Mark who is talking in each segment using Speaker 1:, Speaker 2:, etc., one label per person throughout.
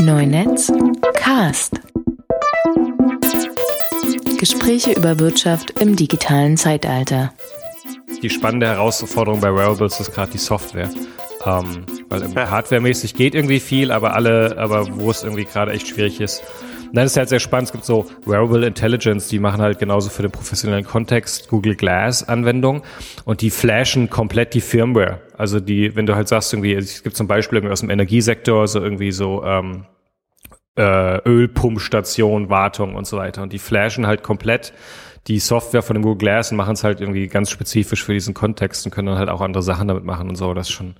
Speaker 1: Neunetz Cast. Gespräche über Wirtschaft im digitalen Zeitalter.
Speaker 2: Die spannende Herausforderung bei Wearables ist gerade die Software. Ähm, weil hardwaremäßig geht irgendwie viel, aber alle, aber wo es irgendwie gerade echt schwierig ist, dann ist halt sehr spannend. Es gibt so Wearable Intelligence, die machen halt genauso für den professionellen Kontext Google Glass Anwendung und die flashen komplett die Firmware. Also die, wenn du halt sagst irgendwie, es gibt zum Beispiel irgendwie aus dem Energiesektor so irgendwie so ähm, äh, Ölpumpstation, Wartung und so weiter und die flashen halt komplett die Software von dem Google Glass und machen es halt irgendwie ganz spezifisch für diesen Kontext und können dann halt auch andere Sachen damit machen und so. Das ist schon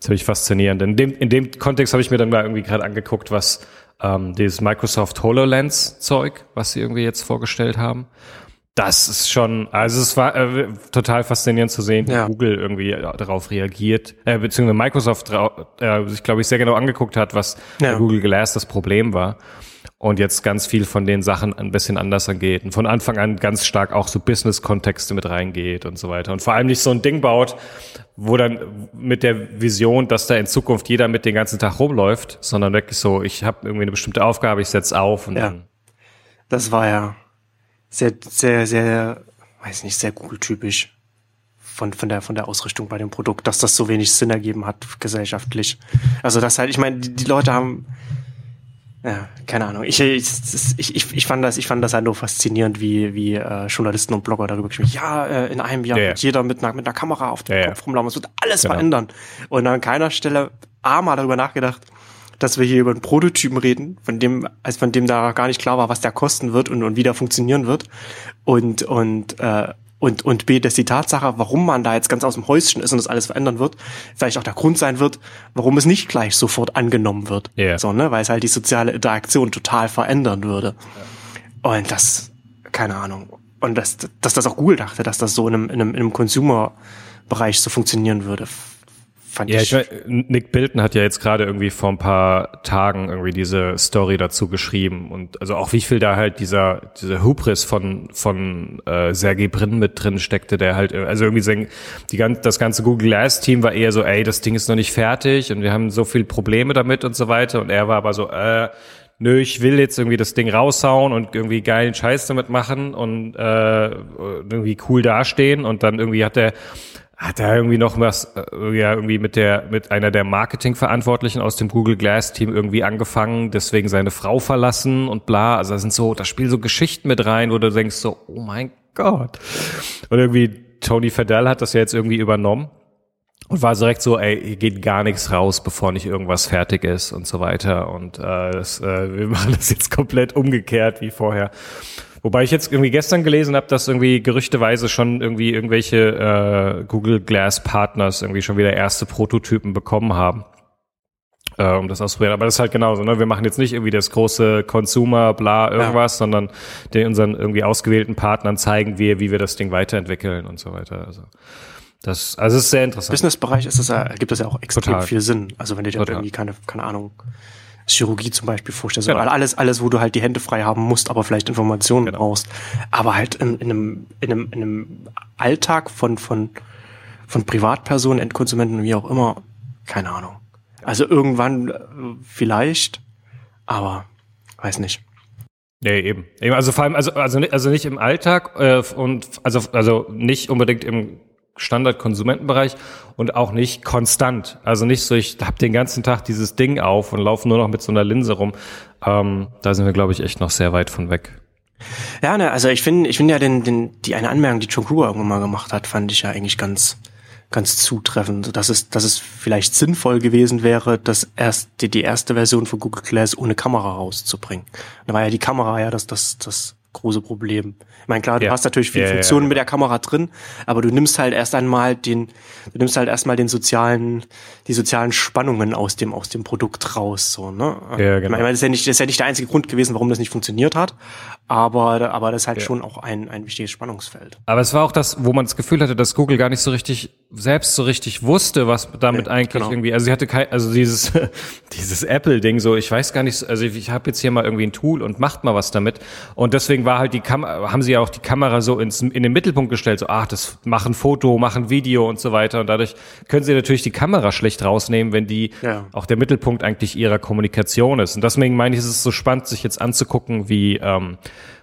Speaker 2: ziemlich faszinierend. In dem, in dem Kontext habe ich mir dann mal irgendwie gerade angeguckt, was ähm, dieses Microsoft HoloLens-Zeug, was sie irgendwie jetzt vorgestellt haben. Das ist schon, also es war äh, total faszinierend zu sehen, wie ja. Google irgendwie darauf reagiert, äh, beziehungsweise Microsoft äh, sich, glaube ich, sehr genau angeguckt hat, was ja. bei Google Glass das Problem war und jetzt ganz viel von den Sachen ein bisschen anders angeht und von Anfang an ganz stark auch so Business-Kontexte mit reingeht und so weiter und vor allem nicht so ein Ding baut, wo dann mit der Vision, dass da in Zukunft jeder mit den ganzen Tag rumläuft, sondern wirklich so, ich habe irgendwie eine bestimmte Aufgabe, ich setz auf und
Speaker 3: ja.
Speaker 2: dann.
Speaker 3: Das war ja sehr, sehr, sehr, weiß nicht, sehr Google-typisch von, von der, von der Ausrichtung bei dem Produkt, dass das so wenig Sinn ergeben hat gesellschaftlich. Also das halt, ich meine, die, die Leute haben, ja, keine Ahnung. Ich, ich, ich, ich, fand das, ich fand das halt nur faszinierend, wie, wie äh, Journalisten und Blogger darüber geschrieben ja, äh, in einem Jahr ja, wird jeder mit einer, mit einer Kamera auf dem ja, Kopf rumlaufen. Es wird alles genau. verändern. Und an keiner Stelle A mal darüber nachgedacht, dass wir hier über einen Prototypen reden, von dem, als von dem da gar nicht klar war, was der kosten wird und, und wie der funktionieren wird. Und, und äh, und, und B, dass die Tatsache, warum man da jetzt ganz aus dem Häuschen ist und das alles verändern wird, vielleicht auch der Grund sein wird, warum es nicht gleich sofort angenommen wird. Yeah. So, ne? Weil es halt die soziale Interaktion total verändern würde. Ja. Und das, keine Ahnung. Und dass, dass das auch Google dachte, dass das so in einem, in einem, in einem Consumer-Bereich so funktionieren würde,
Speaker 2: fand ja, ich. Ja, Nick Bilton hat ja jetzt gerade irgendwie vor ein paar Tagen irgendwie diese Story dazu geschrieben und also auch wie viel da halt dieser dieser Hubris von von äh, Sergey Brin mit drin steckte, der halt also irgendwie sagen, die ganze das ganze Google Glass Team war eher so, ey, das Ding ist noch nicht fertig und wir haben so viel Probleme damit und so weiter und er war aber so, äh, nö, ich will jetzt irgendwie das Ding raushauen und irgendwie geilen Scheiß damit machen und äh, irgendwie cool dastehen und dann irgendwie hat er hat er irgendwie noch was, äh, ja, irgendwie mit der, mit einer der Marketingverantwortlichen aus dem Google Glass Team irgendwie angefangen, deswegen seine Frau verlassen und bla. Also da sind so, da spielen so Geschichten mit rein, wo du denkst so, oh mein Gott. Und irgendwie Tony Fadell hat das ja jetzt irgendwie übernommen und war direkt so, ey, hier geht gar nichts raus, bevor nicht irgendwas fertig ist und so weiter. Und äh, das, äh, wir machen das jetzt komplett umgekehrt wie vorher. Wobei ich jetzt irgendwie gestern gelesen habe, dass irgendwie gerüchteweise schon irgendwie irgendwelche äh, Google Glass Partners irgendwie schon wieder erste Prototypen bekommen haben. Äh, um das auszuprobieren. Aber das ist halt genauso, ne? Wir machen jetzt nicht irgendwie das große Consumer, bla, irgendwas, ja. sondern den unseren irgendwie ausgewählten Partnern zeigen wir, wie wir das Ding weiterentwickeln und so weiter. Also das, also es ist sehr interessant.
Speaker 3: Im Businessbereich ist das ja, gibt das ja auch extrem Total. viel Sinn. Also wenn du dir irgendwie keine, keine Ahnung, Chirurgie zum Beispiel vorstellst. Genau. Alles, alles, wo du halt die Hände frei haben musst, aber vielleicht Informationen genau. brauchst. Aber halt in, in, einem, in, einem, in einem Alltag von, von, von Privatpersonen, Endkonsumenten, wie auch immer, keine Ahnung. Also irgendwann äh, vielleicht, aber weiß nicht.
Speaker 2: Nee, eben. eben. Also vor allem, also, also, also nicht im Alltag äh, und also, also nicht unbedingt im Standard-Konsumentenbereich und auch nicht konstant. Also nicht so, ich habe den ganzen Tag dieses Ding auf und laufe nur noch mit so einer Linse rum. Ähm, da sind wir, glaube ich, echt noch sehr weit von weg.
Speaker 3: Ja, ne, also ich finde, ich finde ja den, den, die eine Anmerkung, die John Kruger irgendwann mal gemacht hat, fand ich ja eigentlich ganz, ganz zutreffend, dass es, dass es vielleicht sinnvoll gewesen wäre, das erst die, die erste Version von Google Glass ohne Kamera rauszubringen. Da war ja die Kamera ja das, das, das große Problem. Ich meine, klar, du ja. hast natürlich viele ja, Funktionen ja, mit der Kamera drin, aber du nimmst halt erst einmal den, du nimmst halt erstmal den sozialen, die sozialen Spannungen aus dem, aus dem Produkt raus, so, ne? Ja, genau. Ich meine, das ist ja nicht, das ist ja nicht der einzige Grund gewesen, warum das nicht funktioniert hat, aber, aber das ist halt ja. schon auch ein, ein wichtiges Spannungsfeld.
Speaker 2: Aber es war auch das, wo man das Gefühl hatte, dass Google gar nicht so richtig, selbst so richtig wusste, was damit ja, eigentlich genau. irgendwie, also sie hatte kein, also dieses, dieses Apple-Ding so, ich weiß gar nicht, also ich, ich habe jetzt hier mal irgendwie ein Tool und macht mal was damit. Und deswegen war halt die Kamera, haben sie ja auch die Kamera so ins, in den Mittelpunkt gestellt, so, ach, das machen Foto, machen Video und so weiter. Und dadurch können sie natürlich die Kamera schlecht rausnehmen, wenn die ja. auch der Mittelpunkt eigentlich ihrer Kommunikation ist. Und deswegen meine ich, ist es so spannend, sich jetzt anzugucken, wie, ähm,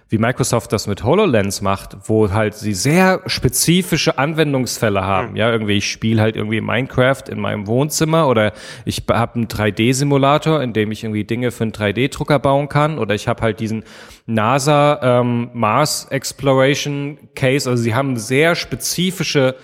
Speaker 2: wie Microsoft das mit HoloLens macht, wo halt sie sehr spezifische Anwendungsfälle haben. Mhm. Ja, irgendwie ich spiele halt irgendwie Minecraft in meinem Wohnzimmer oder ich habe einen 3D-Simulator, in dem ich irgendwie Dinge für einen 3D-Drucker bauen kann oder ich habe halt diesen NASA ähm, Mars Exploration Case. Also sie haben sehr spezifische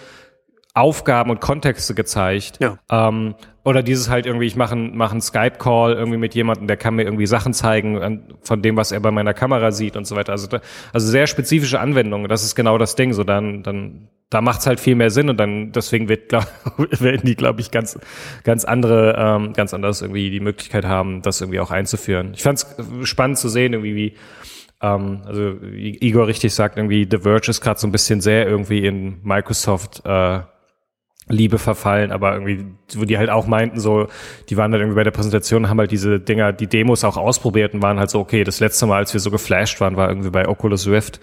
Speaker 2: Aufgaben und Kontexte gezeigt. Ja. Ähm, oder dieses halt irgendwie, ich mache einen, mach einen Skype-Call irgendwie mit jemandem, der kann mir irgendwie Sachen zeigen von dem, was er bei meiner Kamera sieht und so weiter. Also, da, also sehr spezifische Anwendungen. Das ist genau das Ding. So dann, dann, da macht's halt viel mehr Sinn und dann deswegen wird, glaub, werden die, glaube ich, ganz, ganz andere, ähm, ganz anders irgendwie die Möglichkeit haben, das irgendwie auch einzuführen. Ich fand's spannend zu sehen, irgendwie wie ähm, also Igor richtig sagt, irgendwie The Verge ist gerade so ein bisschen sehr irgendwie in Microsoft äh, Liebe verfallen, aber irgendwie, wo die halt auch meinten, so, die waren dann irgendwie bei der Präsentation, haben halt diese Dinger, die Demos auch ausprobiert und waren halt so, okay, das letzte Mal, als wir so geflasht waren, war irgendwie bei Oculus Rift.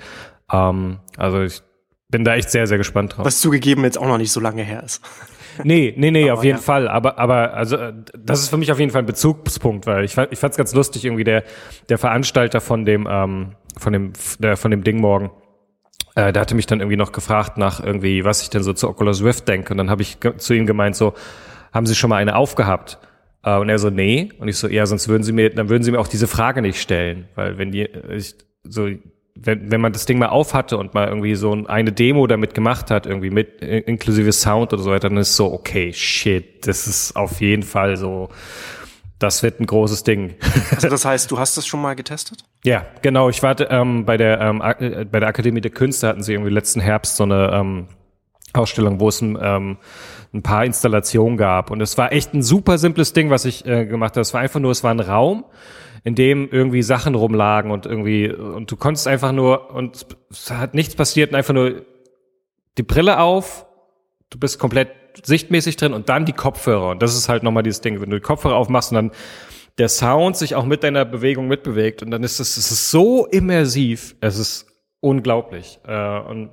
Speaker 2: Ähm, also ich bin da echt sehr, sehr gespannt drauf.
Speaker 3: Was zugegeben jetzt auch noch nicht so lange her ist.
Speaker 2: Nee, nee, nee, aber auf jeden ja. Fall. Aber, aber, also, das ist für mich auf jeden Fall ein Bezugspunkt, weil ich fand, ich fand's ganz lustig, irgendwie der, der Veranstalter von dem, ähm, von dem, der, von dem Ding morgen äh, der hatte mich dann irgendwie noch gefragt nach irgendwie, was ich denn so zu Oculus Rift denke. Und dann habe ich zu ihm gemeint, so, haben Sie schon mal eine aufgehabt? Äh, und er so, nee. Und ich so, ja, sonst würden Sie mir, dann würden Sie mir auch diese Frage nicht stellen. Weil wenn die, ich, so, wenn, wenn man das Ding mal aufhatte und mal irgendwie so eine Demo damit gemacht hat, irgendwie mit inklusive Sound oder so weiter, dann ist so, okay, shit, das ist auf jeden Fall so das wird ein großes Ding.
Speaker 3: Also das heißt, du hast das schon mal getestet?
Speaker 2: Ja, genau. Ich warte ähm, bei der ähm, äh, bei der Akademie der Künste hatten sie irgendwie letzten Herbst so eine ähm, Ausstellung, wo es ein, ähm, ein paar Installationen gab und es war echt ein super simples Ding, was ich äh, gemacht habe. Es war einfach nur, es war ein Raum, in dem irgendwie Sachen rumlagen und irgendwie und du konntest einfach nur und es hat nichts passiert und einfach nur die Brille auf, du bist komplett sichtmäßig drin und dann die Kopfhörer. Und das ist halt nochmal dieses Ding, wenn du die Kopfhörer aufmachst und dann der Sound sich auch mit deiner Bewegung mitbewegt und dann ist es, es ist so immersiv, es ist unglaublich. Äh, und,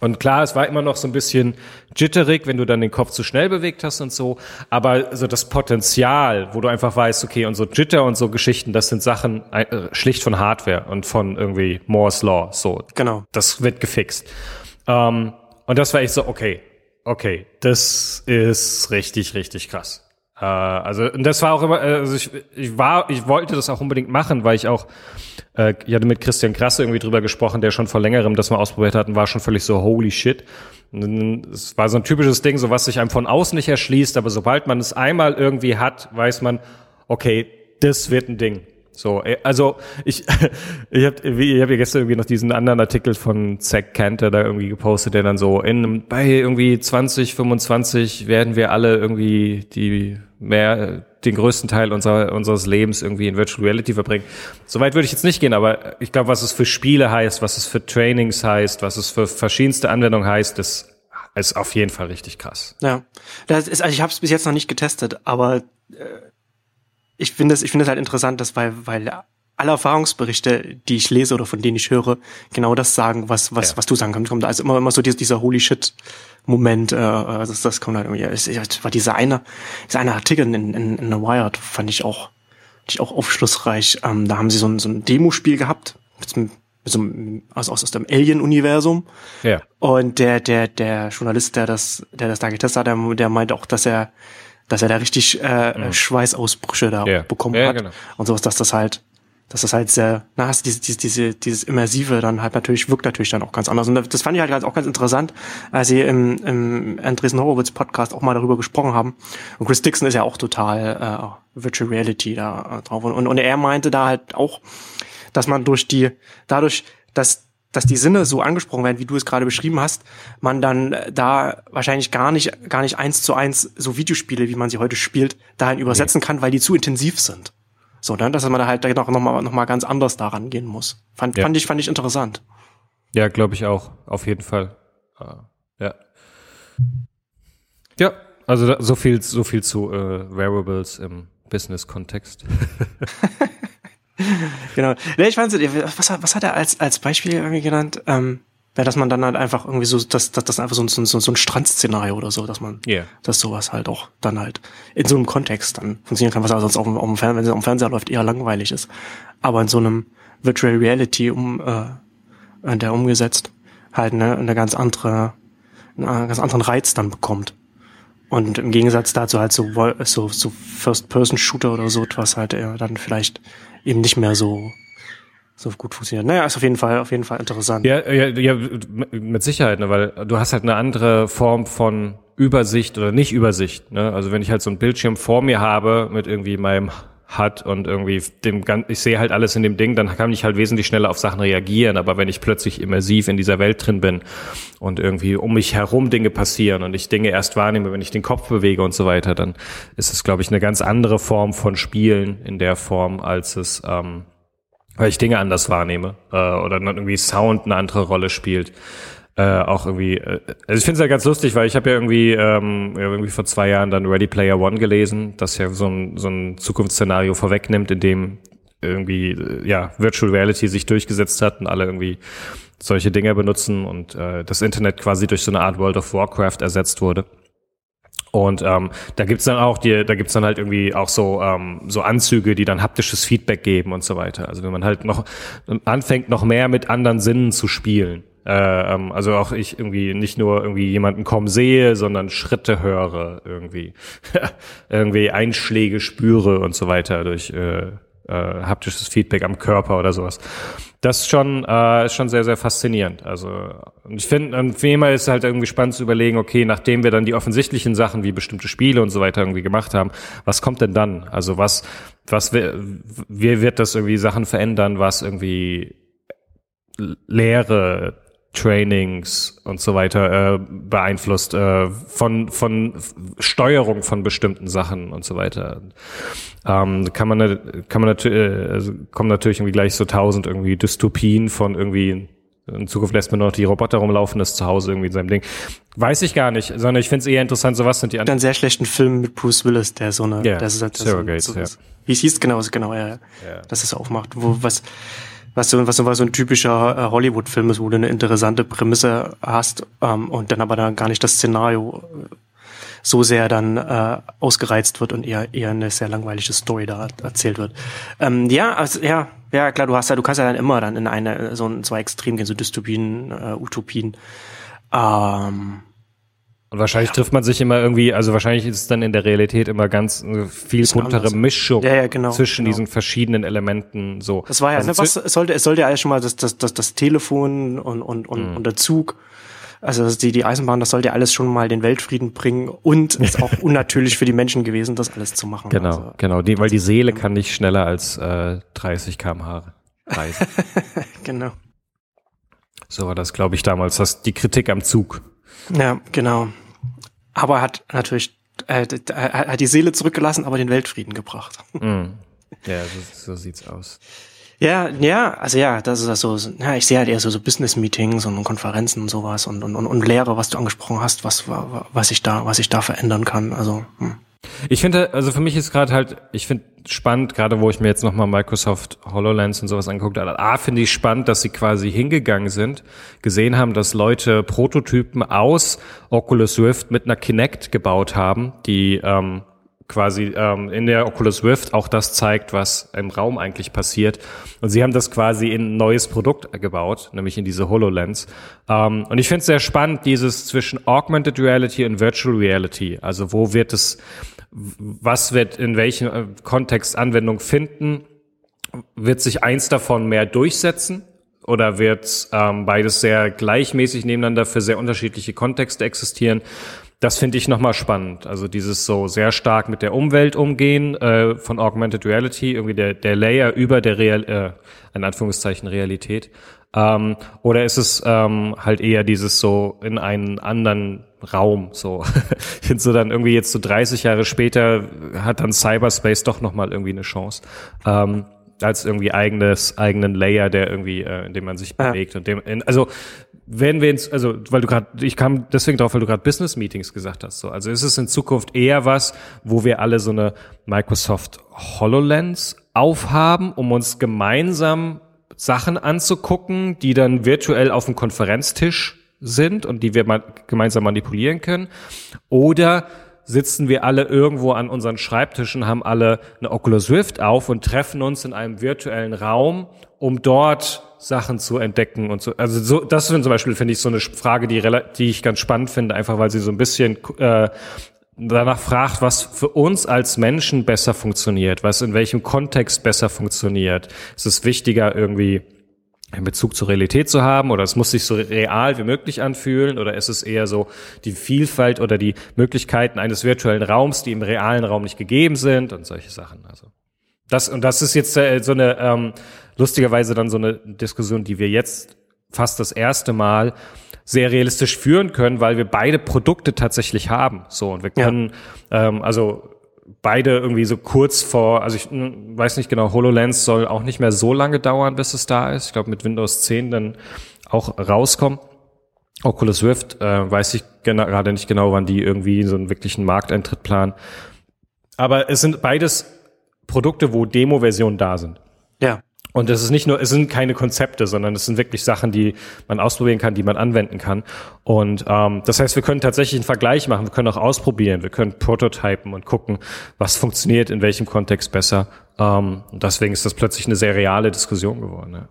Speaker 2: und klar, es war immer noch so ein bisschen jitterig, wenn du dann den Kopf zu schnell bewegt hast und so, aber so das Potenzial, wo du einfach weißt, okay, und so Jitter und so Geschichten, das sind Sachen äh, schlicht von Hardware und von irgendwie Moore's Law, so.
Speaker 3: Genau.
Speaker 2: Das wird gefixt. Ähm, und das war echt so, okay, Okay, das ist richtig, richtig krass. Äh, also und das war auch immer, also ich, ich war, ich wollte das auch unbedingt machen, weil ich auch, äh, ich hatte mit Christian Krasse irgendwie drüber gesprochen, der schon vor längerem das mal ausprobiert hat und war schon völlig so holy shit. Es war so ein typisches Ding, so was sich einem von außen nicht erschließt, aber sobald man es einmal irgendwie hat, weiß man, okay, das wird ein Ding. So, äh, also ich, ich habe ich hab ja gestern irgendwie noch diesen anderen Artikel von Zack Cantor da irgendwie gepostet, der dann so in bei irgendwie 20, 25 werden wir alle irgendwie die mehr den größten Teil unserer, unseres Lebens irgendwie in Virtual Reality verbringen. Soweit würde ich jetzt nicht gehen, aber ich glaube, was es für Spiele heißt, was es für Trainings heißt, was es für verschiedenste Anwendungen heißt, das ist auf jeden Fall richtig krass.
Speaker 3: Ja, das ist, also ich habe es bis jetzt noch nicht getestet, aber äh ich finde es, ich finde es halt interessant, dass weil, weil alle Erfahrungsberichte, die ich lese oder von denen ich höre, genau das sagen, was, was, ja. was du sagen kannst. Kommt also immer, immer so dieser, dieser Holy Shit Moment, äh, das, das kommt halt irgendwie, es war dieser eine, dieser eine Artikel in, in, in The Wired, fand ich auch, fand ich auch aufschlussreich. Ähm, da haben sie so ein, so ein Demospiel gehabt, mit, mit so einem, aus, aus, aus dem Alien-Universum.
Speaker 2: Ja.
Speaker 3: Und der, der, der Journalist, der das, der das da getestet hat, der, der meinte auch, dass er, dass er da richtig äh, mhm. Schweißausbrüche da yeah. bekommen ja, hat genau. und sowas, dass das halt, dass das halt sehr, na, hast diese, diese, diese, dieses immersive dann halt natürlich wirkt natürlich dann auch ganz anders. Und das fand ich halt auch ganz interessant, als sie im, im Andresen Horowitz Podcast auch mal darüber gesprochen haben. Und Chris Dixon ist ja auch total äh, Virtual Reality da äh, drauf und, und er meinte da halt auch, dass man durch die, dadurch, dass dass die Sinne so angesprochen werden, wie du es gerade beschrieben hast, man dann da wahrscheinlich gar nicht, gar nicht eins zu eins so Videospiele, wie man sie heute spielt, dahin übersetzen kann, weil die zu intensiv sind. So, dann, dass man da halt noch, noch, mal, noch mal ganz anders daran gehen muss. Fand, ja. fand, ich, fand ich interessant.
Speaker 2: Ja, glaube ich auch, auf jeden Fall. Uh, ja. Ja, also so viel, so viel zu äh, Wearables im Business-Kontext.
Speaker 3: genau. Nee, ich fand, was, was hat er als, als Beispiel irgendwie genannt? Ähm, ja, dass man dann halt einfach irgendwie so, dass, dass das einfach so, so, so ein Strandszenario oder so, dass man, yeah. dass sowas halt auch dann halt in so einem Kontext dann funktionieren kann, was aber sonst auf dem, auf dem Fernseher, wenn es dem Fernseher läuft, eher langweilig ist. Aber in so einem Virtual Reality um, äh, der umgesetzt halt eine, eine ganz andere, einen ganz anderen Reiz dann bekommt. Und im Gegensatz dazu halt so, so, so First-Person-Shooter oder so etwas halt eher dann vielleicht eben nicht mehr so so gut funktioniert. Naja, ist auf jeden Fall, auf jeden Fall interessant.
Speaker 2: Ja, ja, ja mit Sicherheit, ne, weil du hast halt eine andere Form von Übersicht oder nicht Übersicht. Ne? Also wenn ich halt so ein Bildschirm vor mir habe mit irgendwie meinem HUD und irgendwie dem ich sehe halt alles in dem Ding, dann kann ich halt wesentlich schneller auf Sachen reagieren. Aber wenn ich plötzlich immersiv in dieser Welt drin bin und irgendwie um mich herum Dinge passieren und ich Dinge erst wahrnehme, wenn ich den Kopf bewege und so weiter, dann ist es, glaube ich, eine ganz andere Form von Spielen in der Form, als es ähm, weil ich Dinge anders wahrnehme äh, oder irgendwie Sound eine andere Rolle spielt. Äh, auch irgendwie, äh, also ich finde es ja ganz lustig, weil ich habe ja irgendwie, ähm, irgendwie vor zwei Jahren dann Ready Player One gelesen, das ja so ein, so ein Zukunftsszenario vorwegnimmt, in dem irgendwie äh, ja Virtual Reality sich durchgesetzt hat und alle irgendwie solche Dinge benutzen und äh, das Internet quasi durch so eine Art World of Warcraft ersetzt wurde. Und ähm, da gibt's dann auch die, da gibt's dann halt irgendwie auch so ähm, so Anzüge, die dann haptisches Feedback geben und so weiter. Also wenn man halt noch anfängt, noch mehr mit anderen Sinnen zu spielen. Äh, ähm, also auch ich irgendwie nicht nur irgendwie jemanden kommen sehe, sondern Schritte höre irgendwie, irgendwie Einschläge spüre und so weiter durch äh, äh, haptisches Feedback am Körper oder sowas. Das ist schon, äh, ist schon sehr, sehr faszinierend. Also ich finde, für immer ist halt irgendwie spannend zu überlegen, okay, nachdem wir dann die offensichtlichen Sachen wie bestimmte Spiele und so weiter irgendwie gemacht haben, was kommt denn dann? Also was, was, wie wird das irgendwie Sachen verändern, was irgendwie Lehre, Trainings und so weiter äh, beeinflusst, äh, von, von Steuerung von bestimmten Sachen und so weiter. Ähm, kann man, kann man natürlich, äh, also kommen natürlich irgendwie gleich so tausend irgendwie Dystopien von irgendwie in Zukunft lässt man noch die Roboter rumlaufen, das zu Hause irgendwie in seinem Ding. Weiß ich gar nicht, sondern ich finde es eher interessant, so was sind die
Speaker 3: anderen. Einen sehr schlechten Film mit Bruce Willis, der so eine,
Speaker 2: yeah,
Speaker 3: der ist
Speaker 2: halt Surrogates, so,
Speaker 3: so, ja. wie es hieß genau, genau, ja, ja. dass es aufmacht, wo was, was so, was so, was so ein typischer äh, Hollywood-Film ist, wo du eine interessante Prämisse hast ähm, und dann aber dann gar nicht das Szenario äh, so sehr dann äh, ausgereizt wird und eher eher eine sehr langweilige Story da erzählt wird. Ähm, ja, also, ja, ja klar, du hast ja, du kannst ja dann immer dann in eine so ein zwei Extrem gehen, so Dystopien, äh, Utopien. Ähm,
Speaker 2: und wahrscheinlich ja. trifft man sich immer irgendwie, also wahrscheinlich ist es dann in der Realität immer ganz äh, viel buntere Mischung
Speaker 3: ja, ja, genau,
Speaker 2: zwischen
Speaker 3: genau.
Speaker 2: diesen verschiedenen Elementen. So.
Speaker 3: Das war ja, also ne, was es sollte, es sollte ja alles schon mal das, das, das, das Telefon und, und, und, mhm. und der Zug, also die, die Eisenbahn, das sollte ja alles schon mal den Weltfrieden bringen und ist auch unnatürlich für die Menschen gewesen, das alles zu machen.
Speaker 2: Genau,
Speaker 3: also,
Speaker 2: genau, die, weil die Seele kann nicht schneller als äh, 30 kmh reisen.
Speaker 3: genau.
Speaker 2: So war das, glaube ich, damals, das die Kritik am Zug.
Speaker 3: Ja, genau. Aber hat natürlich äh, hat die Seele zurückgelassen, aber den Weltfrieden gebracht.
Speaker 2: Mm. Ja, so, so sieht's aus.
Speaker 3: Ja, ja, also ja, das ist so, ja, ich sehe halt eher so, so Business-Meetings und Konferenzen und sowas und, und, und, und Lehre, was du angesprochen hast, was, was ich da, was ich da verändern kann. Also, hm.
Speaker 2: Ich finde, also für mich ist gerade halt, ich finde spannend, gerade wo ich mir jetzt nochmal Microsoft HoloLens und sowas angeguckt habe. A, finde ich spannend, dass sie quasi hingegangen sind, gesehen haben, dass Leute Prototypen aus Oculus Rift mit einer Kinect gebaut haben, die ähm, quasi ähm, in der Oculus Rift auch das zeigt, was im Raum eigentlich passiert. Und sie haben das quasi in ein neues Produkt gebaut, nämlich in diese HoloLens. Ähm, und ich finde es sehr spannend, dieses zwischen Augmented Reality und Virtual Reality. Also wo wird es was wird in welchem äh, Kontext Anwendung finden? Wird sich eins davon mehr durchsetzen? Oder wird ähm, beides sehr gleichmäßig nebeneinander für sehr unterschiedliche Kontexte existieren? Das finde ich nochmal spannend. Also dieses so sehr stark mit der Umwelt umgehen äh, von Augmented Reality, irgendwie der, der Layer über der Real, äh, in Anführungszeichen Realität. Ähm, oder ist es ähm, halt eher dieses so in einen anderen Raum. So, finde so dann irgendwie jetzt so 30 Jahre später hat dann Cyberspace doch nochmal irgendwie eine Chance. Ähm, als irgendwie eigenes, eigenen Layer, der irgendwie, äh, in dem man sich ja. bewegt und dem, in, also wenn wir ins, also weil du gerade, ich kam deswegen drauf, weil du gerade Business Meetings gesagt hast. So, also ist es in Zukunft eher was, wo wir alle so eine Microsoft Hololens aufhaben, um uns gemeinsam Sachen anzugucken, die dann virtuell auf dem Konferenztisch sind und die wir mal gemeinsam manipulieren können. Oder sitzen wir alle irgendwo an unseren Schreibtischen, haben alle eine Oculus Rift auf und treffen uns in einem virtuellen Raum, um dort Sachen zu entdecken und so. Also so, das sind zum Beispiel, finde ich, so eine Frage, die, die ich ganz spannend finde, einfach weil sie so ein bisschen äh, danach fragt, was für uns als Menschen besser funktioniert, was in welchem Kontext besser funktioniert. Ist es wichtiger, irgendwie einen Bezug zur Realität zu haben oder es muss sich so real wie möglich anfühlen oder ist es eher so die Vielfalt oder die Möglichkeiten eines virtuellen Raums, die im realen Raum nicht gegeben sind und solche Sachen. Also das und das ist jetzt äh, so eine ähm, lustigerweise dann so eine Diskussion, die wir jetzt fast das erste Mal sehr realistisch führen können, weil wir beide Produkte tatsächlich haben. So und wir können ja. ähm, also beide irgendwie so kurz vor, also ich hm, weiß nicht genau, HoloLens soll auch nicht mehr so lange dauern, bis es da ist. Ich glaube mit Windows 10 dann auch rauskommen. Oculus Rift äh, weiß ich gerade nicht genau, wann die irgendwie so einen wirklichen Markteintritt planen. Aber es sind beides Produkte, wo Demo-Versionen da sind.
Speaker 3: Ja.
Speaker 2: Und es ist nicht nur, es sind keine Konzepte, sondern es sind wirklich Sachen, die man ausprobieren kann, die man anwenden kann. Und ähm, das heißt, wir können tatsächlich einen Vergleich machen, wir können auch ausprobieren, wir können prototypen und gucken, was funktioniert in welchem Kontext besser. Ähm, und deswegen ist das plötzlich eine sehr reale Diskussion geworden. Ja.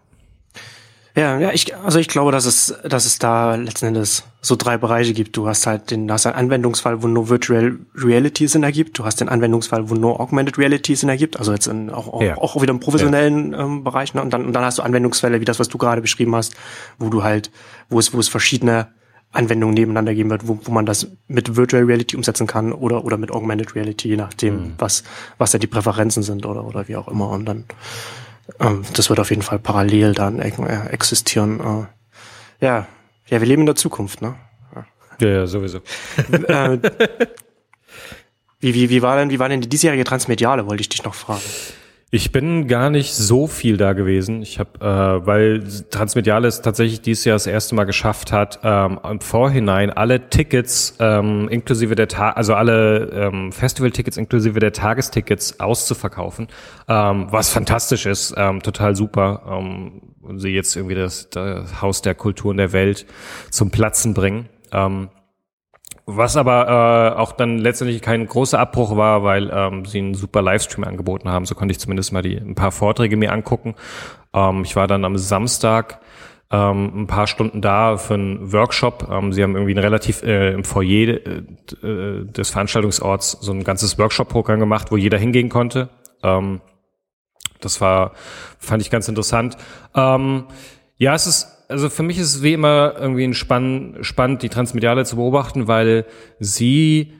Speaker 3: Ja, ja, ich, also ich glaube, dass es, dass es da letzten Endes so drei Bereiche gibt. Du hast halt den, du hast einen Anwendungsfall, wo nur Virtual Reality Sinn ergibt. Du hast den Anwendungsfall, wo nur Augmented Reality Sinn ergibt. Also jetzt in, auch, ja. auch, auch wieder im professionellen ja. ähm, Bereich. Ne? Und dann, und dann hast du Anwendungsfälle, wie das, was du gerade beschrieben hast, wo du halt, wo es, wo es verschiedene Anwendungen nebeneinander geben wird, wo, wo man das mit Virtual Reality umsetzen kann oder, oder mit Augmented Reality, je nachdem, mhm. was, was da die Präferenzen sind oder, oder wie auch immer. Und dann, das wird auf jeden Fall parallel dann äh, existieren. Äh, ja, ja, wir leben in der Zukunft, ne?
Speaker 2: Ja, ja sowieso.
Speaker 3: äh, wie, wie, wie war denn, wie war denn die diesjährige Transmediale, wollte ich dich noch fragen.
Speaker 2: Ich bin gar nicht so viel da gewesen. Ich habe, äh, weil Transmediales tatsächlich dieses Jahr das erste Mal geschafft hat, ähm, im Vorhinein alle Tickets ähm, inklusive der Ta also alle ähm, Festival-Tickets inklusive der Tagestickets auszuverkaufen, ähm, was fantastisch ist, ähm, total super. Ähm, und sie jetzt irgendwie das, das Haus der Kulturen der Welt zum Platzen bringen. Ähm, was aber äh, auch dann letztendlich kein großer Abbruch war, weil ähm, sie einen super Livestream angeboten haben. So konnte ich zumindest mal die ein paar Vorträge mir angucken. Ähm, ich war dann am Samstag ähm, ein paar Stunden da für einen Workshop. Ähm, sie haben irgendwie ein relativ äh, im Foyer äh, äh, des Veranstaltungsorts so ein ganzes Workshop-Programm gemacht, wo jeder hingehen konnte. Ähm, das war, fand ich ganz interessant. Ähm, ja, es ist also für mich ist es wie immer irgendwie spann, spannend, die Transmediale zu beobachten, weil sie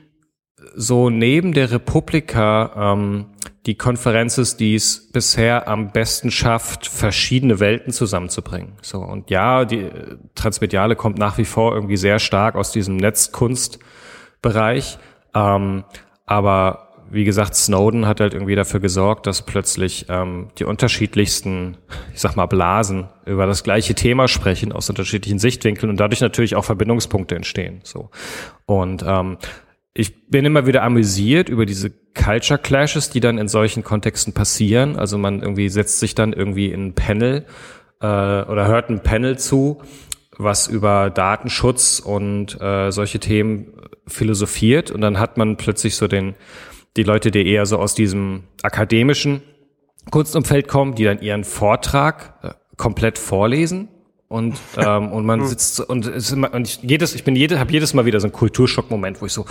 Speaker 2: so neben der Republika ähm, die Konferenz ist, die es bisher am besten schafft, verschiedene Welten zusammenzubringen. So und ja, die Transmediale kommt nach wie vor irgendwie sehr stark aus diesem Netzkunstbereich, ähm, aber wie gesagt, Snowden hat halt irgendwie dafür gesorgt, dass plötzlich ähm, die unterschiedlichsten, ich sag mal, Blasen über das gleiche Thema sprechen aus unterschiedlichen Sichtwinkeln und dadurch natürlich auch Verbindungspunkte entstehen. So und ähm, ich bin immer wieder amüsiert über diese Culture Clashes, die dann in solchen Kontexten passieren. Also man irgendwie setzt sich dann irgendwie in ein Panel äh, oder hört ein Panel zu, was über Datenschutz und äh, solche Themen philosophiert und dann hat man plötzlich so den die Leute, die eher so aus diesem akademischen Kunstumfeld kommen, die dann ihren Vortrag äh, komplett vorlesen und ähm, und man hm. sitzt und, es ist immer, und ich, jedes ich bin jedes habe jedes Mal wieder so einen Kulturschockmoment, wo ich so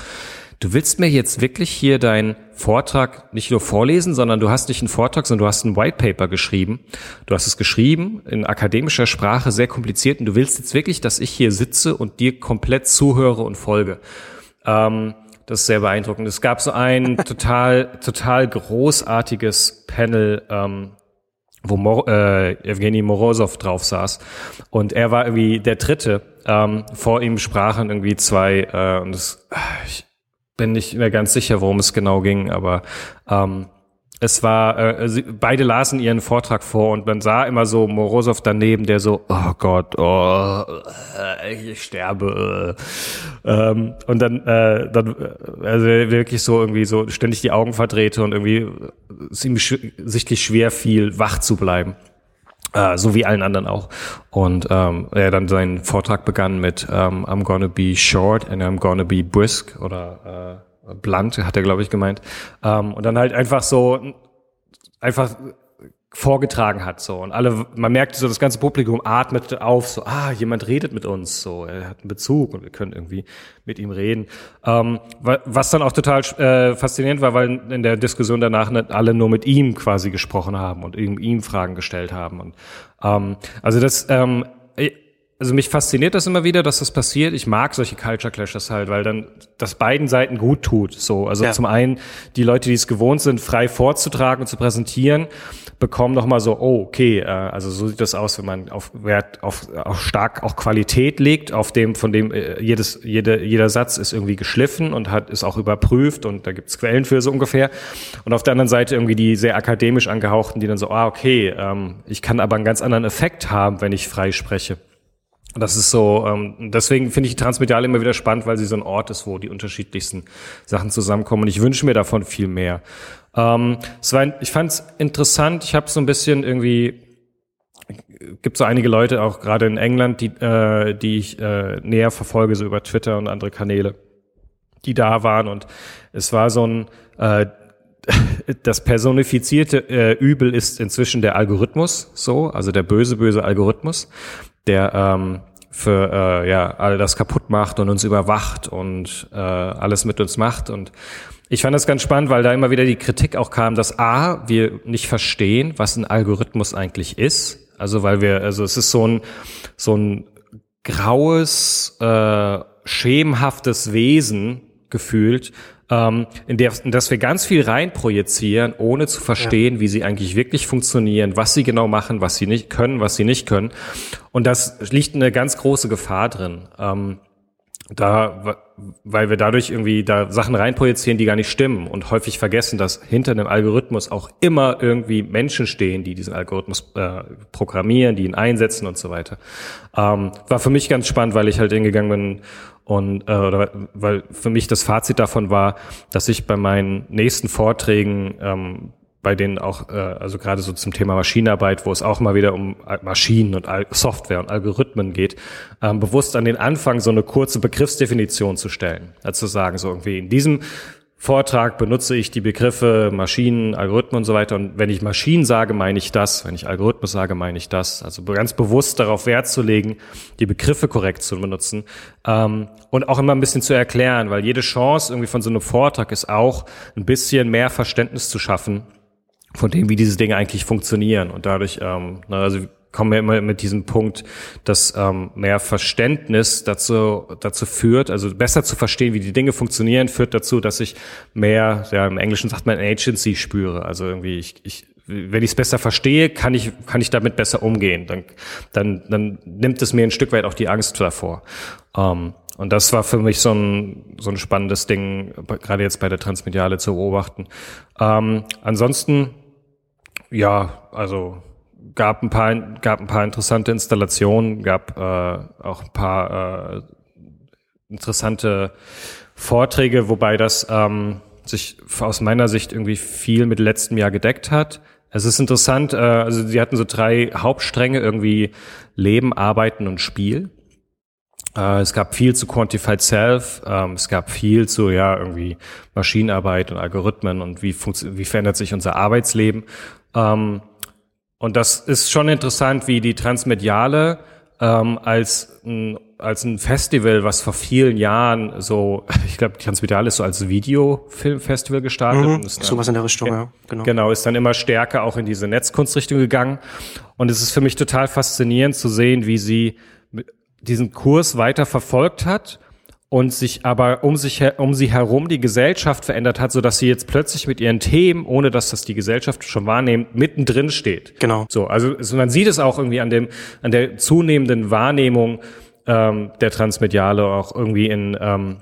Speaker 2: du willst mir jetzt wirklich hier deinen Vortrag nicht nur vorlesen, sondern du hast nicht einen Vortrag, sondern du hast ein White Paper geschrieben. Du hast es geschrieben in akademischer Sprache, sehr kompliziert und du willst jetzt wirklich, dass ich hier sitze und dir komplett zuhöre und folge. Ähm, das ist sehr beeindruckend. Es gab so ein total, total großartiges Panel, ähm, wo Mor äh, Evgeny Morozov drauf saß. Und er war irgendwie der Dritte. Ähm, vor ihm sprachen irgendwie zwei, äh, und das, ich bin nicht mehr ganz sicher, worum es genau ging, aber ähm, es war, äh, sie, beide lasen ihren Vortrag vor und man sah immer so Morozov daneben, der so, oh Gott, oh, äh, ich sterbe. Äh. Ähm, und dann, äh, dann, äh, also wirklich so irgendwie so ständig die Augen verdrehte und irgendwie es ihm sichtlich schwer fiel, wach zu bleiben. Uh, so wie allen anderen auch. Und ähm, er dann seinen Vortrag begann mit ähm, I'm gonna be short and I'm gonna be brisk oder äh, blunt, hat er, glaube ich, gemeint. Ähm, und dann halt einfach so, einfach vorgetragen hat so und alle man merkte so das ganze Publikum atmet auf so ah jemand redet mit uns so er hat einen Bezug und wir können irgendwie mit ihm reden ähm, was dann auch total äh, faszinierend war weil in der Diskussion danach nicht alle nur mit ihm quasi gesprochen haben und ihm, ihm Fragen gestellt haben und ähm, also das ähm, also mich fasziniert das immer wieder, dass das passiert. Ich mag solche Culture Clashes halt, weil dann das beiden Seiten gut tut. So, also ja. zum einen die Leute, die es gewohnt sind, frei vorzutragen und zu präsentieren, bekommen noch mal so, oh, okay, äh, also so sieht das aus, wenn man auf Wert auf, auf stark auch Qualität legt, auf dem von dem äh, jedes jede, jeder Satz ist irgendwie geschliffen und hat ist auch überprüft und da gibt's Quellen für so ungefähr. Und auf der anderen Seite irgendwie die sehr akademisch angehauchten, die dann so, ah, okay, ähm, ich kann aber einen ganz anderen Effekt haben, wenn ich frei spreche. Das ist so, ähm, deswegen finde ich die Transmediale immer wieder spannend, weil sie so ein Ort ist, wo die unterschiedlichsten Sachen zusammenkommen. Und ich wünsche mir davon viel mehr. Ähm, es war, ich fand es interessant. Ich habe so ein bisschen irgendwie gibt so einige Leute auch gerade in England, die, äh, die ich äh, näher verfolge, so über Twitter und andere Kanäle, die da waren. Und es war so ein äh, das personifizierte äh, Übel ist inzwischen der Algorithmus, so, also der böse, böse Algorithmus der ähm, für äh, ja all das kaputt macht und uns überwacht und äh, alles mit uns macht. Und ich fand das ganz spannend, weil da immer wieder die Kritik auch kam, dass a wir nicht verstehen, was ein Algorithmus eigentlich ist, also weil wir also es ist so ein so ein graues äh, schemenhaftes Wesen gefühlt, ähm, in, der, in das wir ganz viel reinprojizieren, ohne zu verstehen, ja. wie sie eigentlich wirklich funktionieren, was sie genau machen, was sie nicht können, was sie nicht können. Und das liegt eine ganz große Gefahr drin. Ähm, da, weil wir dadurch irgendwie da Sachen reinprojizieren, die gar nicht stimmen und häufig vergessen, dass hinter einem Algorithmus auch immer irgendwie Menschen stehen, die diesen Algorithmus äh, programmieren, die ihn einsetzen und so weiter. Ähm, war für mich ganz spannend, weil ich halt hingegangen bin und äh, oder weil für mich das Fazit davon war, dass ich bei meinen nächsten Vorträgen ähm, bei denen auch, äh, also gerade so zum Thema Maschinenarbeit, wo es auch mal wieder um Maschinen und Software und Algorithmen geht, ähm, bewusst an den Anfang so eine kurze Begriffsdefinition zu stellen. Also zu sagen, so irgendwie in diesem Vortrag benutze ich die Begriffe Maschinen, Algorithmen und so weiter. Und wenn ich Maschinen sage, meine ich das. Wenn ich Algorithmus sage, meine ich das. Also ganz bewusst darauf Wert zu legen, die Begriffe korrekt zu benutzen ähm, und auch immer ein bisschen zu erklären, weil jede Chance irgendwie von so einem Vortrag ist auch ein bisschen mehr Verständnis zu schaffen von dem, wie diese Dinge eigentlich funktionieren. Und dadurch, ähm, na, also kommen wir immer mit diesem Punkt, dass ähm, mehr Verständnis dazu, dazu führt, also besser zu verstehen, wie die Dinge funktionieren, führt dazu, dass ich mehr, ja, im Englischen sagt man Agency spüre. Also irgendwie, ich, ich wenn ich es besser verstehe, kann ich, kann ich damit besser umgehen. Dann, dann, dann nimmt es mir ein Stück weit auch die Angst davor. Ähm, und das war für mich so ein, so ein spannendes Ding, gerade jetzt bei der Transmediale zu beobachten. Ähm, ansonsten, ja, also gab ein paar, gab ein paar interessante Installationen, gab äh, auch ein paar äh, interessante Vorträge, wobei das ähm, sich aus meiner Sicht irgendwie viel mit letztem Jahr gedeckt hat. Es ist interessant, äh, also sie hatten so drei Hauptstränge, irgendwie Leben, Arbeiten und Spiel. Äh, es gab viel zu Quantified Self, ähm, es gab viel zu ja irgendwie Maschinenarbeit und Algorithmen und wie, wie verändert sich unser Arbeitsleben. Ähm, und das ist schon interessant, wie die Transmediale ähm, als ein, als ein Festival, was vor vielen Jahren so, ich glaube, Transmediale ist so als Videofilmfestival gestartet. Mhm,
Speaker 3: sowas in der Richtung, ja,
Speaker 2: genau. Genau, ist dann immer stärker auch in diese Netzkunstrichtung gegangen. Und es ist für mich total faszinierend zu sehen, wie sie diesen Kurs weiter verfolgt hat und sich aber um sich um sie herum die Gesellschaft verändert hat, so dass sie jetzt plötzlich mit ihren Themen, ohne dass das die Gesellschaft schon wahrnimmt, mittendrin steht.
Speaker 3: Genau.
Speaker 2: So, also man sieht es auch irgendwie an dem an der zunehmenden Wahrnehmung ähm, der Transmediale auch irgendwie in ähm,